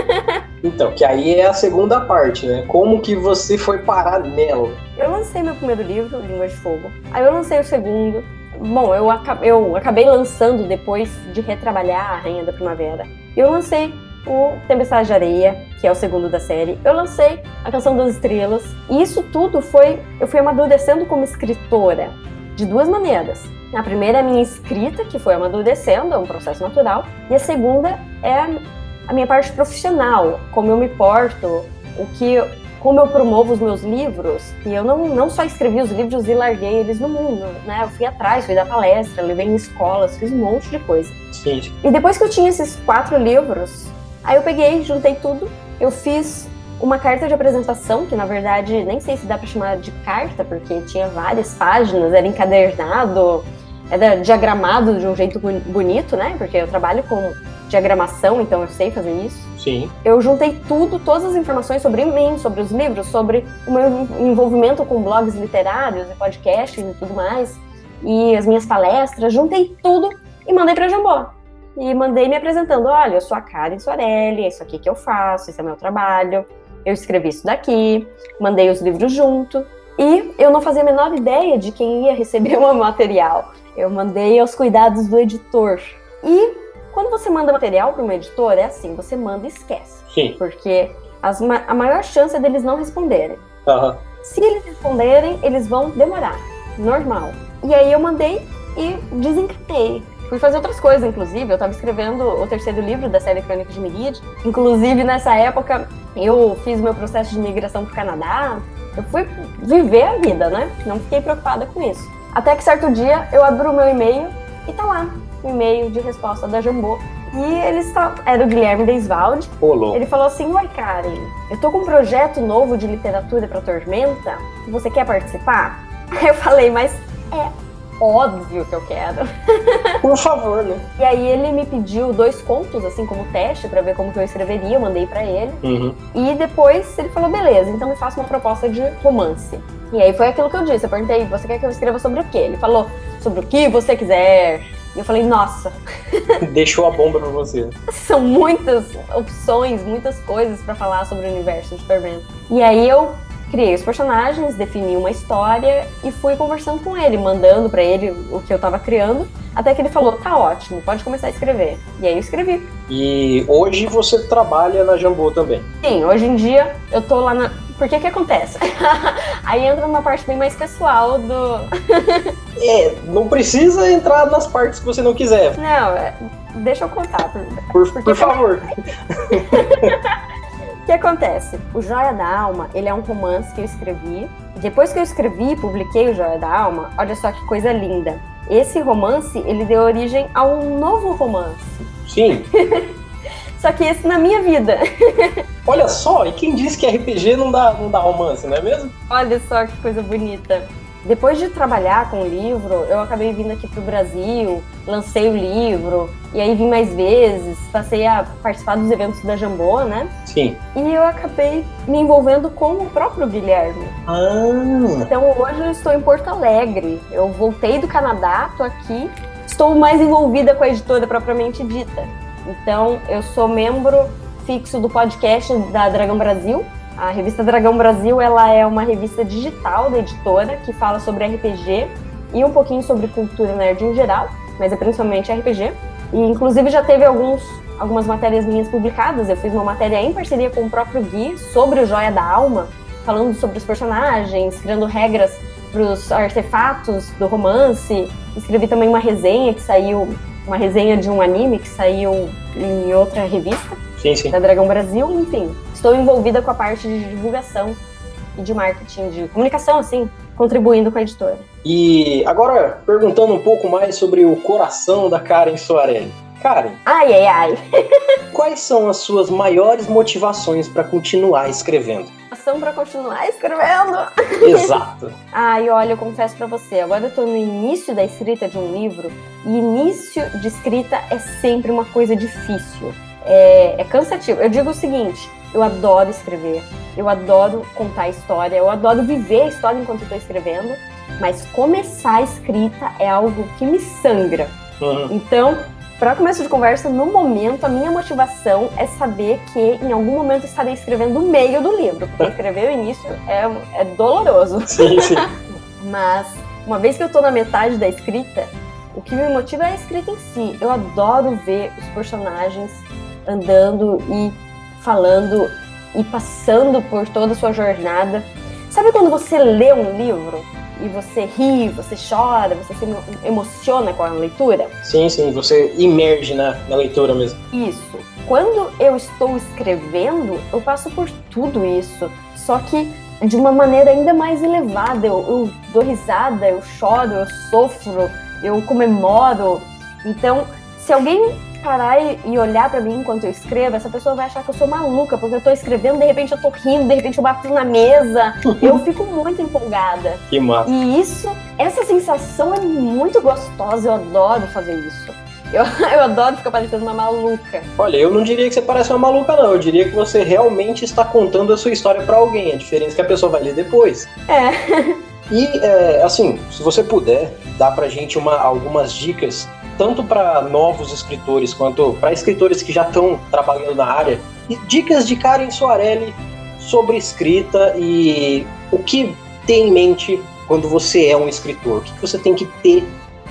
então, que aí é a segunda parte, né? Como que você foi parar nela? Eu lancei meu primeiro livro, Língua de Fogo. Aí eu lancei o segundo. Bom, eu, eu acabei lançando depois de retrabalhar a Rainha da Primavera. Eu lancei o Tempestade de Areia, que é o segundo da série. Eu lancei a Canção das Estrelas. E isso tudo foi. Eu fui amadurecendo como escritora de duas maneiras. A primeira é a minha escrita, que foi amadurecendo, é um processo natural. E a segunda é a minha parte profissional, como eu me porto, o que como eu promovo os meus livros, e eu não, não só escrevi os livros e larguei eles no mundo, né? Eu fui atrás, fui dar palestra, levei em escolas, fiz um monte de coisa. Sim. E depois que eu tinha esses quatro livros, aí eu peguei, juntei tudo, eu fiz uma carta de apresentação, que na verdade nem sei se dá para chamar de carta, porque tinha várias páginas, era encadernado, era diagramado de um jeito bonito, né? Porque eu trabalho com diagramação, então eu sei fazer isso. Sim. Eu juntei tudo, todas as informações sobre mim, sobre os livros, sobre o meu envolvimento com blogs literários e podcasts e tudo mais, e as minhas palestras, juntei tudo e mandei para Jambó. E mandei me apresentando, olha, eu sou a Karen Soarelli, é isso aqui que eu faço, esse é meu trabalho, eu escrevi isso daqui, mandei os livros junto, e eu não fazia a menor ideia de quem ia receber o meu material. Eu mandei aos cuidados do editor. E quando você manda material para um editor, é assim, você manda e esquece. Sim. Porque as, a maior chance é deles não responderem. Uhum. Se eles responderem, eles vão demorar. Normal. E aí eu mandei e desencantei. Fui fazer outras coisas, inclusive. Eu estava escrevendo o terceiro livro da série Crônica de Miride. Inclusive, nessa época, eu fiz meu processo de migração para o Canadá. Eu fui viver a vida, né? Não fiquei preocupada com isso. Até que certo dia eu abro o meu e-mail e tá lá e-mail de resposta da Jambô. E eles era o Guilherme Deisvalde. Olô. Ele falou assim: Oi, Karen, eu tô com um projeto novo de literatura para Tormenta. Você quer participar? Aí eu falei, mas é óbvio que eu quero. Por favor, né? E aí ele me pediu dois contos, assim, como teste, para ver como que eu escreveria, eu mandei para ele. Uhum. E depois ele falou, beleza, então me faça uma proposta de romance. E aí foi aquilo que eu disse, eu perguntei, você quer que eu escreva sobre o quê? Ele falou, sobre o que você quiser. E eu falei, nossa. Deixou a bomba pra você. São muitas opções, muitas coisas para falar sobre o universo de Tormenta. E aí eu criei os personagens, defini uma história e fui conversando com ele, mandando para ele o que eu tava criando, até que ele falou: "Tá ótimo, pode começar a escrever". E aí eu escrevi. E hoje você trabalha na Jambô também? Sim, hoje em dia eu tô lá na porque que acontece? Aí entra uma parte bem mais pessoal do. é, não precisa entrar nas partes que você não quiser. Não, é, deixa eu contar. Por, por, por favor. O que acontece? O Joia da Alma, ele é um romance que eu escrevi. Depois que eu escrevi e publiquei o Joia da Alma, olha só que coisa linda. Esse romance, ele deu origem a um novo romance. Sim. Só que esse na minha vida. Olha só, e quem disse que RPG não dá, não dá romance, não é mesmo? Olha só que coisa bonita. Depois de trabalhar com o livro, eu acabei vindo aqui para o Brasil, lancei o livro, e aí vim mais vezes, passei a participar dos eventos da Jambô, né? Sim. E eu acabei me envolvendo com o próprio Guilherme. Ah! Então hoje eu estou em Porto Alegre. Eu voltei do Canadá, estou aqui, estou mais envolvida com a editora propriamente dita. Então, eu sou membro fixo do podcast da Dragão Brasil. A revista Dragão Brasil ela é uma revista digital da editora que fala sobre RPG e um pouquinho sobre cultura nerd em geral, mas é principalmente RPG. E inclusive já teve alguns, algumas matérias minhas publicadas. Eu fiz uma matéria em parceria com o próprio Gui sobre o Joia da Alma, falando sobre os personagens, criando regras para os artefatos do romance. Escrevi também uma resenha que saiu uma resenha de um anime que saiu em outra revista sim, sim. da Dragão Brasil, enfim. Estou envolvida com a parte de divulgação e de marketing, de comunicação, assim, contribuindo com a editora. E agora, perguntando um pouco mais sobre o coração da Karen Soarelli. Karen. Ai, ai, ai. quais são as suas maiores motivações para continuar escrevendo? Ação para continuar escrevendo. Exato. ai, olha, eu confesso para você, agora eu tô no início da escrita de um livro e início de escrita é sempre uma coisa difícil. É, é cansativo. Eu digo o seguinte: eu adoro escrever, eu adoro contar história, eu adoro viver a história enquanto eu tô escrevendo, mas começar a escrita é algo que me sangra. Uhum. Então, para começo de conversa, no momento, a minha motivação é saber que em algum momento estarei escrevendo o meio do livro, porque escrever o início é, é doloroso. Sim, sim. Mas, uma vez que eu estou na metade da escrita, o que me motiva é a escrita em si. Eu adoro ver os personagens andando e falando e passando por toda a sua jornada. Sabe quando você lê um livro e você ri, você chora, você se emociona com a leitura? Sim, sim, você imerge na, na leitura mesmo. Isso. Quando eu estou escrevendo, eu passo por tudo isso, só que de uma maneira ainda mais elevada. Eu, eu dou risada, eu choro, eu sofro, eu comemoro. Então, se alguém parar e olhar para mim enquanto eu escrevo, essa pessoa vai achar que eu sou maluca, porque eu tô escrevendo, de repente eu tô rindo, de repente eu bato na mesa. eu fico muito empolgada. Que massa. E isso, essa sensação é muito gostosa, eu adoro fazer isso. Eu, eu adoro ficar parecendo uma maluca. Olha, eu não diria que você parece uma maluca, não. Eu diria que você realmente está contando a sua história para alguém. A diferença é que a pessoa vai ler depois. É. E, é, assim, se você puder, dá pra gente uma, algumas dicas tanto para novos escritores quanto para escritores que já estão trabalhando na área. Dicas de Karen Soarelli sobre escrita e o que tem em mente quando você é um escritor. O que você tem que ter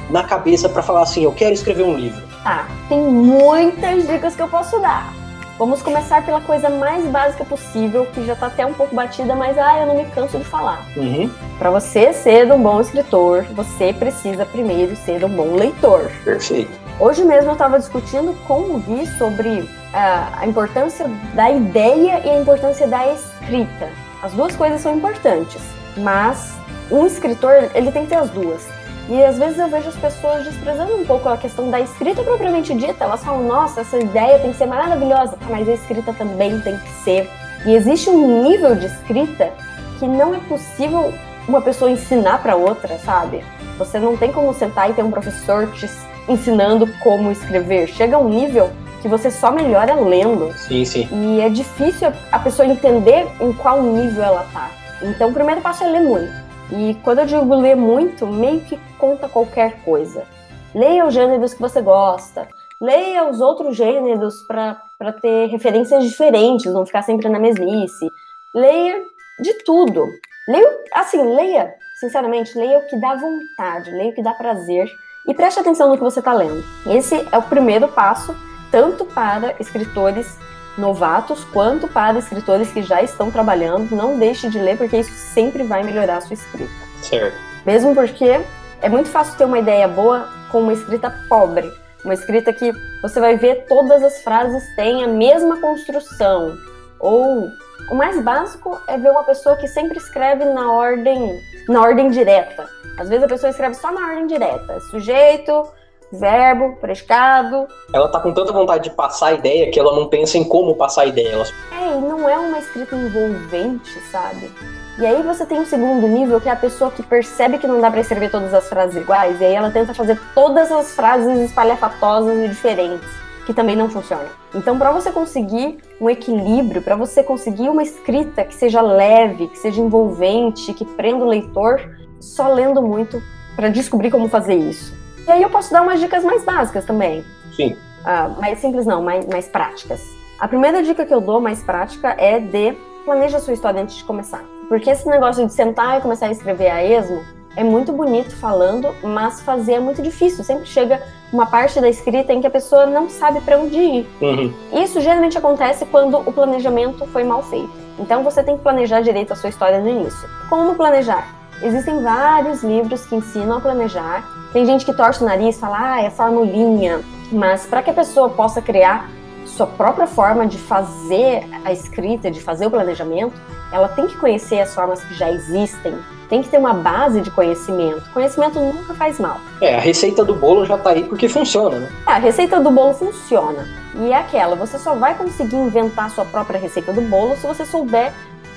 na cabeça para falar assim, eu quero escrever um livro? Ah, tem muitas dicas que eu posso dar. Vamos começar pela coisa mais básica possível, que já está até um pouco batida, mas ah, eu não me canso de falar. Uhum. Para você ser um bom escritor, você precisa primeiro ser um bom leitor. Perfeito. Hoje mesmo eu estava discutindo com o Gui sobre uh, a importância da ideia e a importância da escrita. As duas coisas são importantes, mas um escritor ele tem que ter as duas. E às vezes eu vejo as pessoas desprezando um pouco a questão da escrita propriamente dita. Elas falam, nossa, essa ideia tem que ser maravilhosa, mas a escrita também tem que ser. E existe um nível de escrita que não é possível uma pessoa ensinar para outra, sabe? Você não tem como sentar e ter um professor te ensinando como escrever. Chega a um nível que você só melhora lendo. Sim, sim. E é difícil a pessoa entender em qual nível ela tá. Então, o primeiro passo é ler muito. E quando eu digo ler muito, meio que conta qualquer coisa. Leia os gêneros que você gosta, leia os outros gêneros para ter referências diferentes, não ficar sempre na mesmice. Leia de tudo. Leia, assim, leia, sinceramente, leia o que dá vontade, leia o que dá prazer e preste atenção no que você está lendo. Esse é o primeiro passo, tanto para escritores novatos quanto para escritores que já estão trabalhando. Não deixe de ler, porque isso sempre vai melhorar a sua escrita. Certo. Mesmo porque é muito fácil ter uma ideia boa com uma escrita pobre. Uma escrita que você vai ver todas as frases têm a mesma construção. Ou o mais básico é ver uma pessoa que sempre escreve na ordem, na ordem direta. Às vezes a pessoa escreve só na ordem direta. Sujeito, verbo, predicado. Ela tá com tanta vontade de passar a ideia que ela não pensa em como passar a ideia. Ela... É, e não é uma escrita envolvente, sabe? E aí você tem um segundo nível, que é a pessoa que percebe que não dá para escrever todas as frases iguais, e aí ela tenta fazer todas as frases espalhafatosas e diferentes, que também não funcionam. Então, para você conseguir um equilíbrio, para você conseguir uma escrita que seja leve, que seja envolvente, que prenda o leitor, só lendo muito para descobrir como fazer isso. E aí eu posso dar umas dicas mais básicas também. Sim. Uh, mais simples não, mais, mais práticas. A primeira dica que eu dou, mais prática, é de planeja a sua história antes de começar. Porque esse negócio de sentar e começar a escrever a esmo é muito bonito falando, mas fazer é muito difícil. Sempre chega uma parte da escrita em que a pessoa não sabe para onde ir. Uhum. Isso geralmente acontece quando o planejamento foi mal feito. Então você tem que planejar direito a sua história no início. Como planejar? Existem vários livros que ensinam a planejar. Tem gente que torce o nariz e fala, ah, é formulinha. Mas para que a pessoa possa criar sua própria forma de fazer a escrita, de fazer o planejamento, ela tem que conhecer as formas que já existem, tem que ter uma base de conhecimento. Conhecimento nunca faz mal. É, a receita do bolo já tá aí porque funciona, né? É, a receita do bolo funciona. E é aquela, você só vai conseguir inventar sua própria receita do bolo se você souber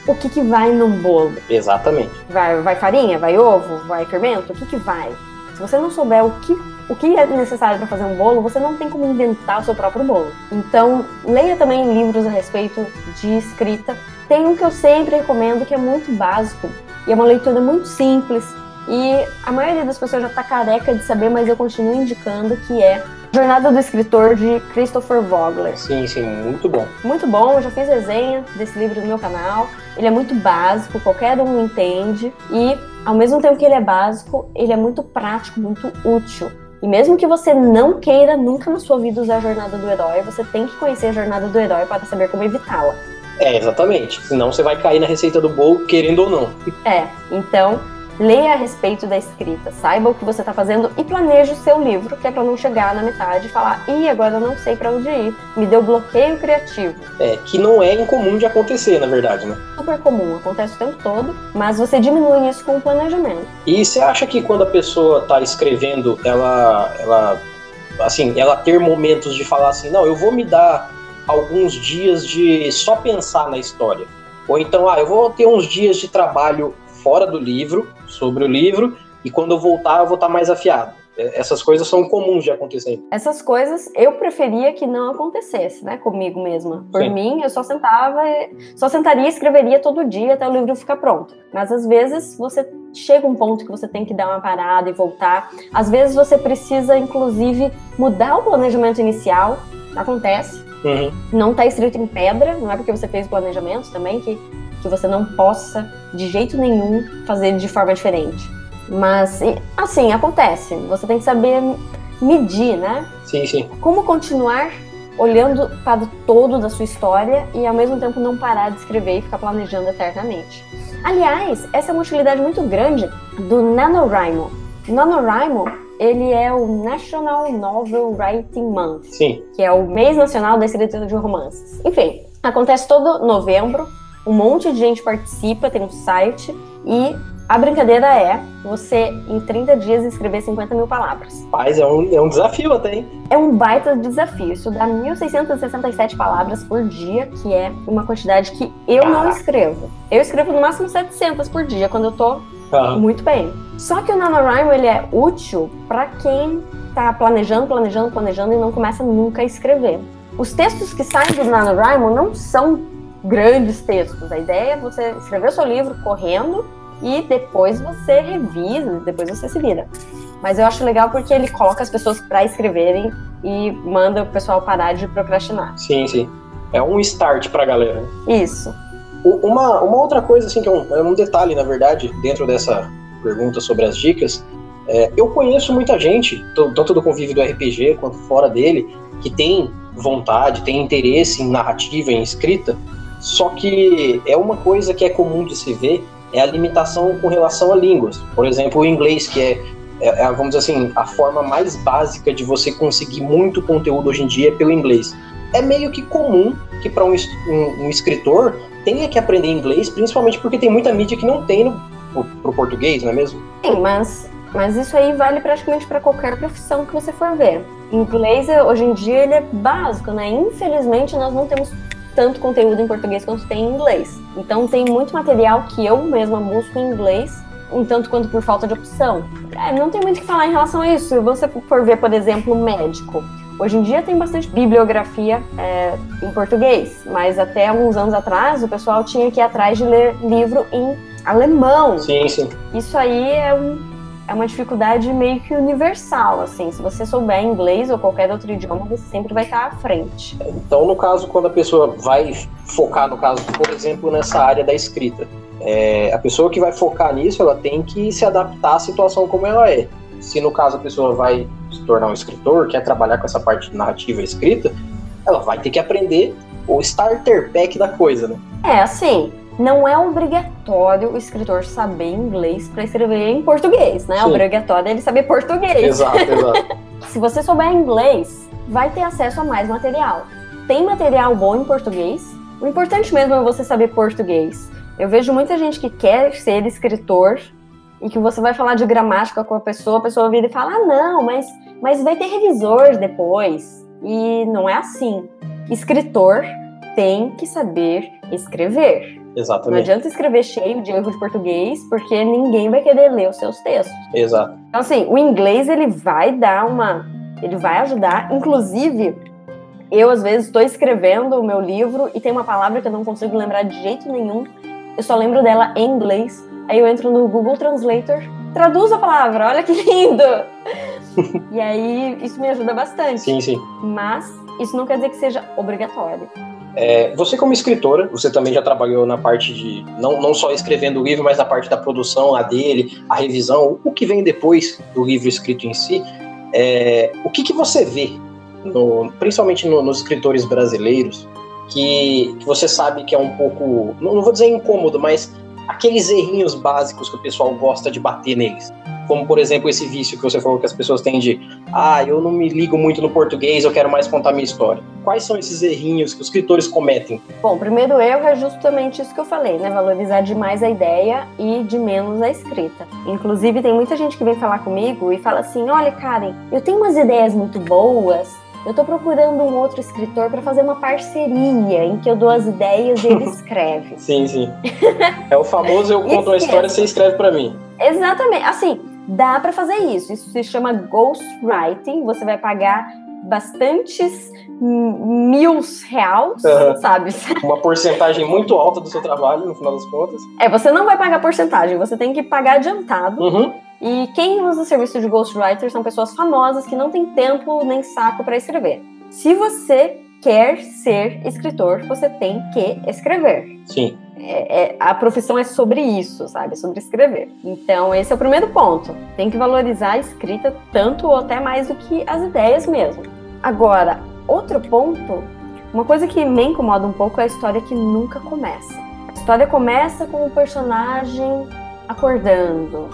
o que, que vai num bolo. Exatamente. Vai, vai farinha? Vai ovo? Vai fermento? O que, que vai? Se você não souber o que, o que é necessário para fazer um bolo, você não tem como inventar o seu próprio bolo. Então, leia também livros a respeito de escrita. Tem um que eu sempre recomendo que é muito básico e é uma leitura muito simples. E a maioria das pessoas já está careca de saber, mas eu continuo indicando que é Jornada do Escritor de Christopher Vogler. Sim, sim, muito bom. Muito bom, eu já fiz resenha desse livro no meu canal. Ele é muito básico, qualquer um entende. E, ao mesmo tempo que ele é básico, ele é muito prático, muito útil. E mesmo que você não queira nunca na sua vida usar a jornada do herói, você tem que conhecer a jornada do herói para saber como evitá-la. É, exatamente. Senão você vai cair na receita do bolo, querendo ou não. É, então leia a respeito da escrita, saiba o que você está fazendo e planeje o seu livro, que é para não chegar na metade e falar, ih, agora eu não sei para onde ir, me deu bloqueio criativo. É, que não é incomum de acontecer, na verdade, né? Super comum, acontece o tempo todo, mas você diminui isso com o planejamento. E você acha que quando a pessoa está escrevendo, ela, ela, assim, ela ter momentos de falar assim, não, eu vou me dar alguns dias de só pensar na história. Ou então, ah, eu vou ter uns dias de trabalho fora do livro, sobre o livro, e quando eu voltar, eu vou estar mais afiado. É, essas coisas são comuns de acontecer. Essas coisas eu preferia que não acontecesse, né, comigo mesma. Por Sim. mim, eu só sentava, só sentaria e escreveria todo dia até o livro ficar pronto. Mas às vezes você chega um ponto que você tem que dar uma parada e voltar. Às vezes você precisa, inclusive, mudar o planejamento inicial. Acontece. Uhum. Não está escrito em pedra, não é porque você fez o planejamento também que, que você não possa, de jeito nenhum, fazer de forma diferente. Mas, assim, acontece. Você tem que saber medir, né? Sim, sim. Como continuar olhando para o todo da sua história e ao mesmo tempo não parar de escrever e ficar planejando eternamente. Aliás, essa é uma utilidade muito grande do NaNoWriMo. NaNoWriMo ele é o National Novel Writing Month, Sim. que é o mês nacional da escrita de romances. Enfim, acontece todo novembro, um monte de gente participa, tem um site e a brincadeira é você, em 30 dias, escrever 50 mil palavras. Mas é um, é um desafio até, hein? É um baita desafio. Isso dá 1.667 palavras por dia, que é uma quantidade que eu Caraca. não escrevo. Eu escrevo no máximo 700 por dia, quando eu tô Uhum. Muito bem. Só que o NaNoWriMo ele é útil para quem está planejando, planejando, planejando e não começa nunca a escrever. Os textos que saem do NaNoWriMo não são grandes textos. A ideia é você escrever o seu livro correndo e depois você revisa, depois você se vira. Mas eu acho legal porque ele coloca as pessoas para escreverem e manda o pessoal parar de procrastinar. Sim, sim. É um start para a galera. Isso. Uma, uma outra coisa, assim, que é um, é um detalhe, na verdade, dentro dessa pergunta sobre as dicas, é, eu conheço muita gente, tanto do convívio do RPG quanto fora dele, que tem vontade, tem interesse em narrativa, em escrita, só que é uma coisa que é comum de se ver, é a limitação com relação a línguas. Por exemplo, o inglês, que é, é, é vamos dizer assim, a forma mais básica de você conseguir muito conteúdo hoje em dia é pelo inglês. É meio que comum que para um, um, um escritor tenha que aprender inglês, principalmente porque tem muita mídia que não tem no, pro, pro português, não é mesmo? Sim, mas, mas isso aí vale praticamente para qualquer profissão que você for ver. Inglês, hoje em dia, ele é básico, né? Infelizmente, nós não temos tanto conteúdo em português quanto tem em inglês. Então, tem muito material que eu mesma busco em inglês, um tanto quanto por falta de opção. É, não tem muito o que falar em relação a isso. Se você for ver, por exemplo, médico. Hoje em dia tem bastante bibliografia é, em português, mas até alguns anos atrás o pessoal tinha que ir atrás de ler livro em alemão. Sim, sim. Isso aí é, um, é uma dificuldade meio que universal, assim. Se você souber inglês ou qualquer outro idioma, você sempre vai estar à frente. Então, no caso, quando a pessoa vai focar, no caso, por exemplo, nessa área da escrita, é, a pessoa que vai focar nisso, ela tem que se adaptar à situação como ela é. Se no caso a pessoa vai se tornar um escritor, quer trabalhar com essa parte de narrativa escrita, ela vai ter que aprender o starter pack da coisa, né? É, assim, não é obrigatório o escritor saber inglês para escrever em português, né? Sim. Obrigatório é ele saber português. Exato, exato. Se você souber inglês, vai ter acesso a mais material. Tem material bom em português. O importante mesmo é você saber português. Eu vejo muita gente que quer ser escritor e que você vai falar de gramática com a pessoa, a pessoa vira e fala: ah, não, mas, mas vai ter revisor depois. E não é assim. Escritor tem que saber escrever. Exatamente. Não adianta escrever cheio de erro de português, porque ninguém vai querer ler os seus textos. Exato. Então, assim, o inglês ele vai dar uma. Ele vai ajudar. Inclusive, eu às vezes estou escrevendo o meu livro e tem uma palavra que eu não consigo lembrar de jeito nenhum. Eu só lembro dela em inglês. Aí eu entro no Google Translator, traduzo a palavra, olha que lindo! e aí isso me ajuda bastante. Sim, sim. Mas isso não quer dizer que seja obrigatório. É, você como escritora, você também já trabalhou na parte de não, não só escrevendo o livro, mas na parte da produção a dele, a revisão, o que vem depois do livro escrito em si. É, o que, que você vê, no, principalmente no, nos escritores brasileiros, que, que, você sabe que é um pouco, não, não vou dizer incômodo, mas aqueles errinhos básicos que o pessoal gosta de bater neles? Como, por exemplo, esse vício que você falou que as pessoas têm de ah, eu não me ligo muito no português, eu quero mais contar minha história. Quais são esses errinhos que os escritores cometem? Bom, o primeiro erro é justamente isso que eu falei, né? Valorizar demais a ideia e de menos a escrita. Inclusive, tem muita gente que vem falar comigo e fala assim: olha, Karen, eu tenho umas ideias muito boas, eu tô procurando um outro escritor para fazer uma parceria em que eu dou as ideias e ele escreve. sim, sim. É o famoso eu conto uma história, você escreve para mim. Exatamente. Assim, dá para fazer isso. Isso se chama ghostwriting. Você vai pagar bastantes mil reais, uhum. sabe? Uma porcentagem muito alta do seu trabalho, no final das contas. É, você não vai pagar porcentagem, você tem que pagar adiantado. Uhum. E quem usa o serviço de ghostwriter são pessoas famosas que não têm tempo nem saco para escrever. Se você quer ser escritor, você tem que escrever. Sim. É, é, a profissão é sobre isso, sabe? É sobre escrever. Então, esse é o primeiro ponto. Tem que valorizar a escrita tanto ou até mais do que as ideias mesmo. Agora, outro ponto, uma coisa que me incomoda um pouco é a história que nunca começa. A história começa com o personagem acordando,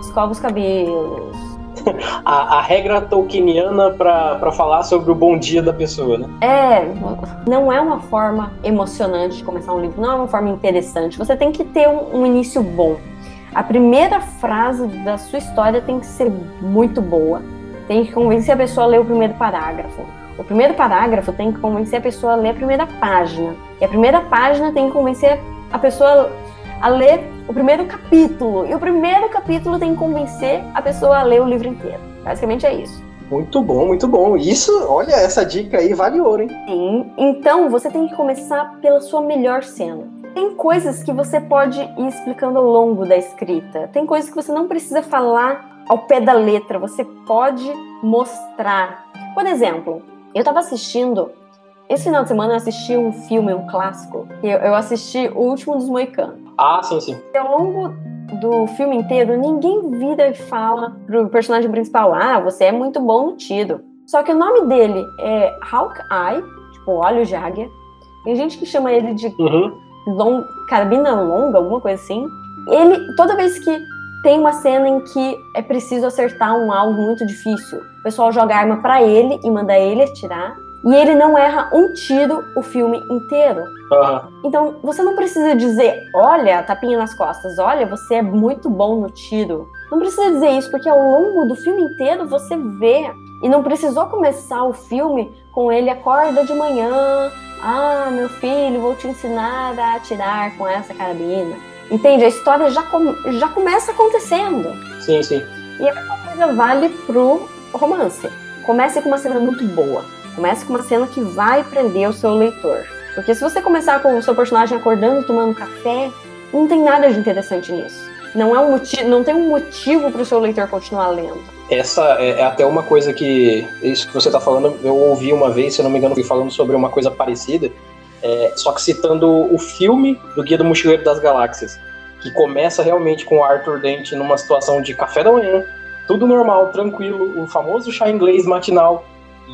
escova os cabelos, a, a, regra tolkieniana para falar sobre o bom dia da pessoa, né? É, não é uma forma emocionante de começar um livro, não é uma forma interessante. Você tem que ter um, um início bom. A primeira frase da sua história tem que ser muito boa. Tem que convencer a pessoa a ler o primeiro parágrafo. O primeiro parágrafo tem que convencer a pessoa a ler a primeira página. E a primeira página tem que convencer a pessoa a ler o primeiro capítulo. E o primeiro capítulo tem que convencer a pessoa a ler o livro inteiro. Basicamente é isso. Muito bom, muito bom. Isso, olha, essa dica aí vale ouro, hein? Sim. Então, você tem que começar pela sua melhor cena. Tem coisas que você pode ir explicando ao longo da escrita. Tem coisas que você não precisa falar ao pé da letra, você pode mostrar. Por exemplo, eu estava assistindo esse final de semana eu assisti um filme, um clássico. Eu, eu assisti O Último dos Moicanos. Ah, sim, sim. E ao longo do filme inteiro, ninguém vira e fala pro personagem principal: Ah, você é muito bom no tiro. Só que o nome dele é Hawkeye, tipo olhos de águia. Tem gente que chama ele de uhum. long, carabina longa, alguma coisa assim. Ele, toda vez que tem uma cena em que é preciso acertar um alvo muito difícil, o pessoal joga arma para ele e manda ele atirar. E ele não erra um tiro o filme inteiro. Uhum. Então, você não precisa dizer, olha, tapinha nas costas, olha, você é muito bom no tiro. Não precisa dizer isso, porque ao longo do filme inteiro você vê. E não precisou começar o filme com ele acorda de manhã. Ah, meu filho, vou te ensinar a atirar com essa carabina. Entende? A história já, com, já começa acontecendo. Sim, sim. E a mesma coisa vale pro romance. Comece com uma cena muito boa Comece com uma cena que vai prender o seu leitor. Porque se você começar com o seu personagem acordando tomando café, não tem nada de interessante nisso. Não, é um motivo, não tem um motivo para o seu leitor continuar lendo. Essa é, é, até uma coisa que. Isso que você está falando, eu ouvi uma vez, se eu não me engano, falando sobre uma coisa parecida. É, só que citando o filme do Guia do Mochileiro das Galáxias, que começa realmente com o Arthur Dent numa situação de café da manhã, tudo normal, tranquilo, o famoso chá inglês matinal,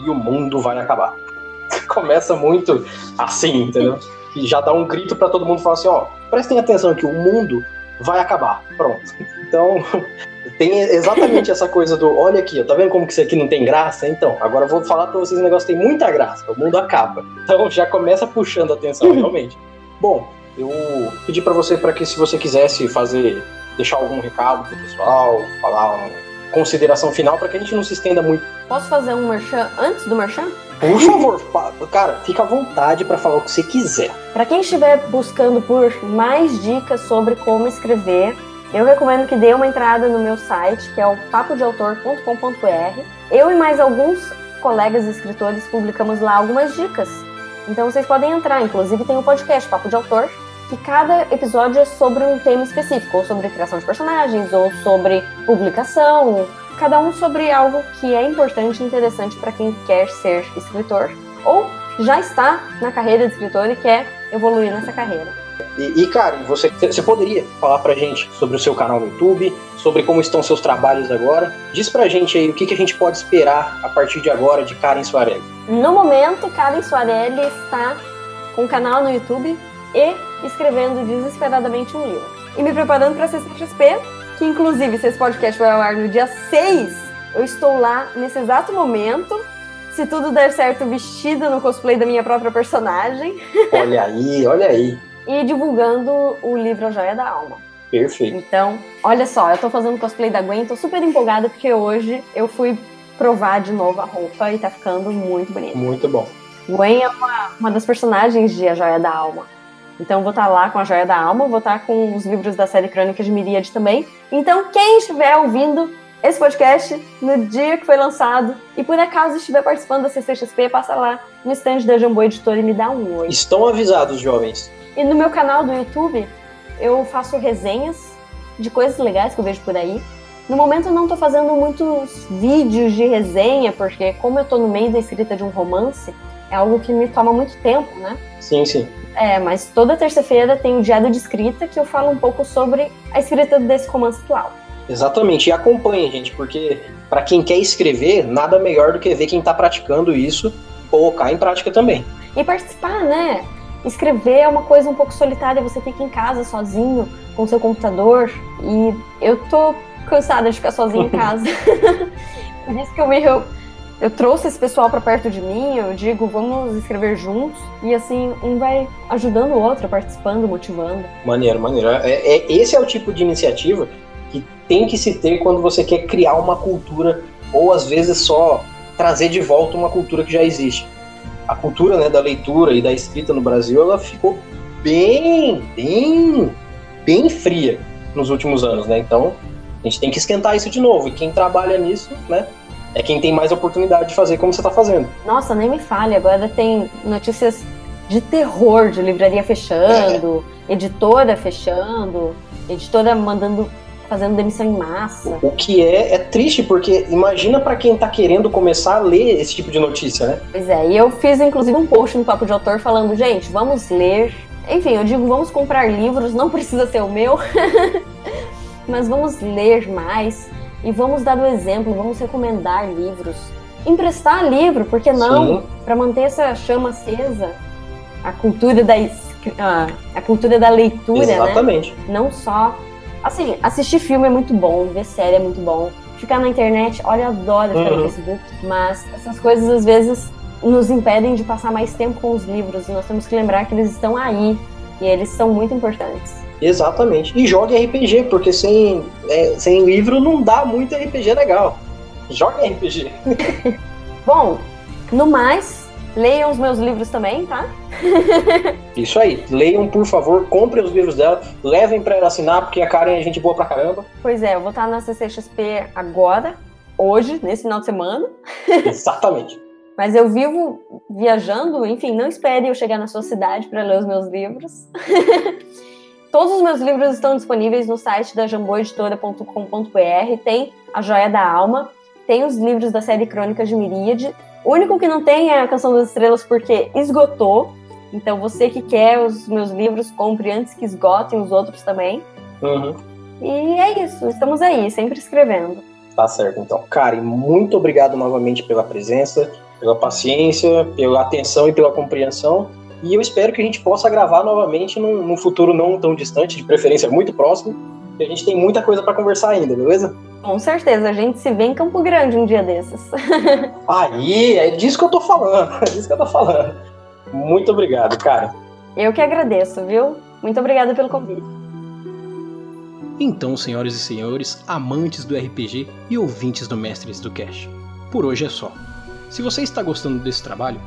e o mundo vai acabar. Começa muito assim, entendeu? E já dá um grito para todo mundo falar assim, ó, prestem atenção que o mundo vai acabar. Pronto. Então, tem exatamente essa coisa do, olha aqui, tá vendo como que isso aqui não tem graça? Então, agora eu vou falar para vocês um negócio que tem muita graça, o mundo acaba. Então já começa puxando a atenção, realmente. Bom, eu pedi para você para que se você quisesse fazer, deixar algum recado pro pessoal, falar uma consideração final para que a gente não se estenda muito. Posso fazer um merchan antes do merchan? Por favor, cara, fica à vontade para falar o que você quiser. Para quem estiver buscando por mais dicas sobre como escrever, eu recomendo que dê uma entrada no meu site, que é o papodeautor.com.br. Eu e mais alguns colegas escritores publicamos lá algumas dicas. Então vocês podem entrar, inclusive tem o um podcast Papo de Autor, que cada episódio é sobre um tema específico, ou sobre criação de personagens, ou sobre publicação, cada um sobre algo que é importante e interessante para quem quer ser escritor, ou já está na carreira de escritor e quer evoluir nessa carreira. E, e Karen, você, você poderia falar pra gente sobre o seu canal no YouTube, sobre como estão seus trabalhos agora? Diz pra gente aí o que, que a gente pode esperar a partir de agora de Karen Soarelli. No momento, Karen Soarelli está com um canal no YouTube e escrevendo desesperadamente um livro. E me preparando para a CCXP, que inclusive, se esse podcast vai ao ar no dia 6, eu estou lá nesse exato momento se tudo der certo, vestida no cosplay da minha própria personagem. Olha aí, olha aí e divulgando o livro A Joia da Alma. Perfeito. Então, olha só, eu tô fazendo cosplay da Gwen, tô super empolgada porque hoje eu fui provar de novo a roupa e tá ficando muito bonita. Muito bom. Gwen é uma, uma das personagens de A Joia da Alma. Então vou estar tá lá com a Joia da Alma, vou estar tá com os livros da série Crônicas de Miríade também. Então quem estiver ouvindo esse podcast no dia que foi lançado e por acaso estiver participando da CCXP, passa lá no stand da Jambô Editora e me dá um oi. Estão avisados, jovens. E no meu canal do YouTube, eu faço resenhas de coisas legais que eu vejo por aí. No momento eu não estou fazendo muitos vídeos de resenha, porque como eu estou no meio da escrita de um romance, é algo que me toma muito tempo, né? Sim, sim. É, mas toda terça-feira tem o diário de escrita que eu falo um pouco sobre a escrita desse romance atual. Exatamente, e acompanhe, gente, porque para quem quer escrever, nada melhor do que ver quem está praticando isso, colocar em prática também. E participar, né? escrever é uma coisa um pouco solitária, você fica em casa sozinho com seu computador e eu tô cansada de ficar sozinha em casa. Por isso que eu me eu, trouxe esse pessoal para perto de mim, eu digo, vamos escrever juntos e assim um vai ajudando o outro, participando, motivando. Maneiro, maneiro. É, é, esse é o tipo de iniciativa que tem que se ter quando você quer criar uma cultura ou às vezes só trazer de volta uma cultura que já existe a cultura né, da leitura e da escrita no Brasil ela ficou bem, bem, bem fria nos últimos anos, né? Então a gente tem que esquentar isso de novo. E quem trabalha nisso, né? É quem tem mais oportunidade de fazer como você está fazendo. Nossa, nem me fale. Agora tem notícias de terror, de livraria fechando, é. editora fechando, editora mandando fazendo demissão em massa. O que é, é triste, porque imagina para quem tá querendo começar a ler esse tipo de notícia, né? Pois é, e eu fiz inclusive um post no Papo de Autor falando, gente, vamos ler. Enfim, eu digo, vamos comprar livros, não precisa ser o meu, mas vamos ler mais e vamos dar o exemplo, vamos recomendar livros. Emprestar livro, por que não? Para manter essa chama acesa. A cultura da, a, a cultura da leitura, né? Exatamente. né? Não só Assim, assistir filme é muito bom, ver série é muito bom. Ficar na internet, olha, eu adoro ficar uhum. no Facebook. Mas essas coisas, às vezes, nos impedem de passar mais tempo com os livros. E nós temos que lembrar que eles estão aí. E eles são muito importantes. Exatamente. E jogue RPG, porque sem, é, sem livro não dá muito RPG legal. Jogue RPG. Bom, no mais, Leiam os meus livros também, tá? Isso aí. Leiam, por favor, comprem os livros dela, levem para ela assinar, porque a Karen é gente boa pra caramba. Pois é, eu vou estar na CCXP agora, hoje, nesse final de semana. Exatamente. Mas eu vivo viajando, enfim, não espere eu chegar na sua cidade para ler os meus livros. Todos os meus livros estão disponíveis no site da jamboeditora.com.br. Tem A Joia da Alma, tem os livros da série Crônicas de Miríade o único que não tem é a Canção das Estrelas porque esgotou. Então você que quer os meus livros, compre antes que esgotem os outros também. Uhum. E é isso, estamos aí, sempre escrevendo. Tá certo, então. Karen, muito obrigado novamente pela presença, pela paciência, pela atenção e pela compreensão. E eu espero que a gente possa gravar novamente num, num futuro não tão distante, de preferência muito próximo, que a gente tem muita coisa para conversar ainda, beleza? Com certeza, a gente se vê em Campo Grande um dia desses. Aí, é disso que eu tô falando, é disso que eu tô falando. Muito obrigado, cara. Eu que agradeço, viu? Muito obrigada pelo convite. Então, senhoras e senhores, amantes do RPG e ouvintes do Mestres do Cash, por hoje é só. Se você está gostando desse trabalho,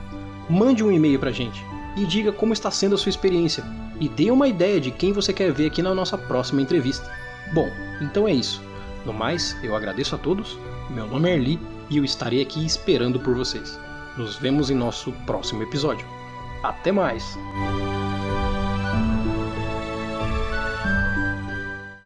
mande um e-mail pra gente e diga como está sendo a sua experiência e dê uma ideia de quem você quer ver aqui na nossa próxima entrevista. Bom, então é isso. No mais, eu agradeço a todos. Meu nome é Erli e eu estarei aqui esperando por vocês. Nos vemos em nosso próximo episódio. Até mais!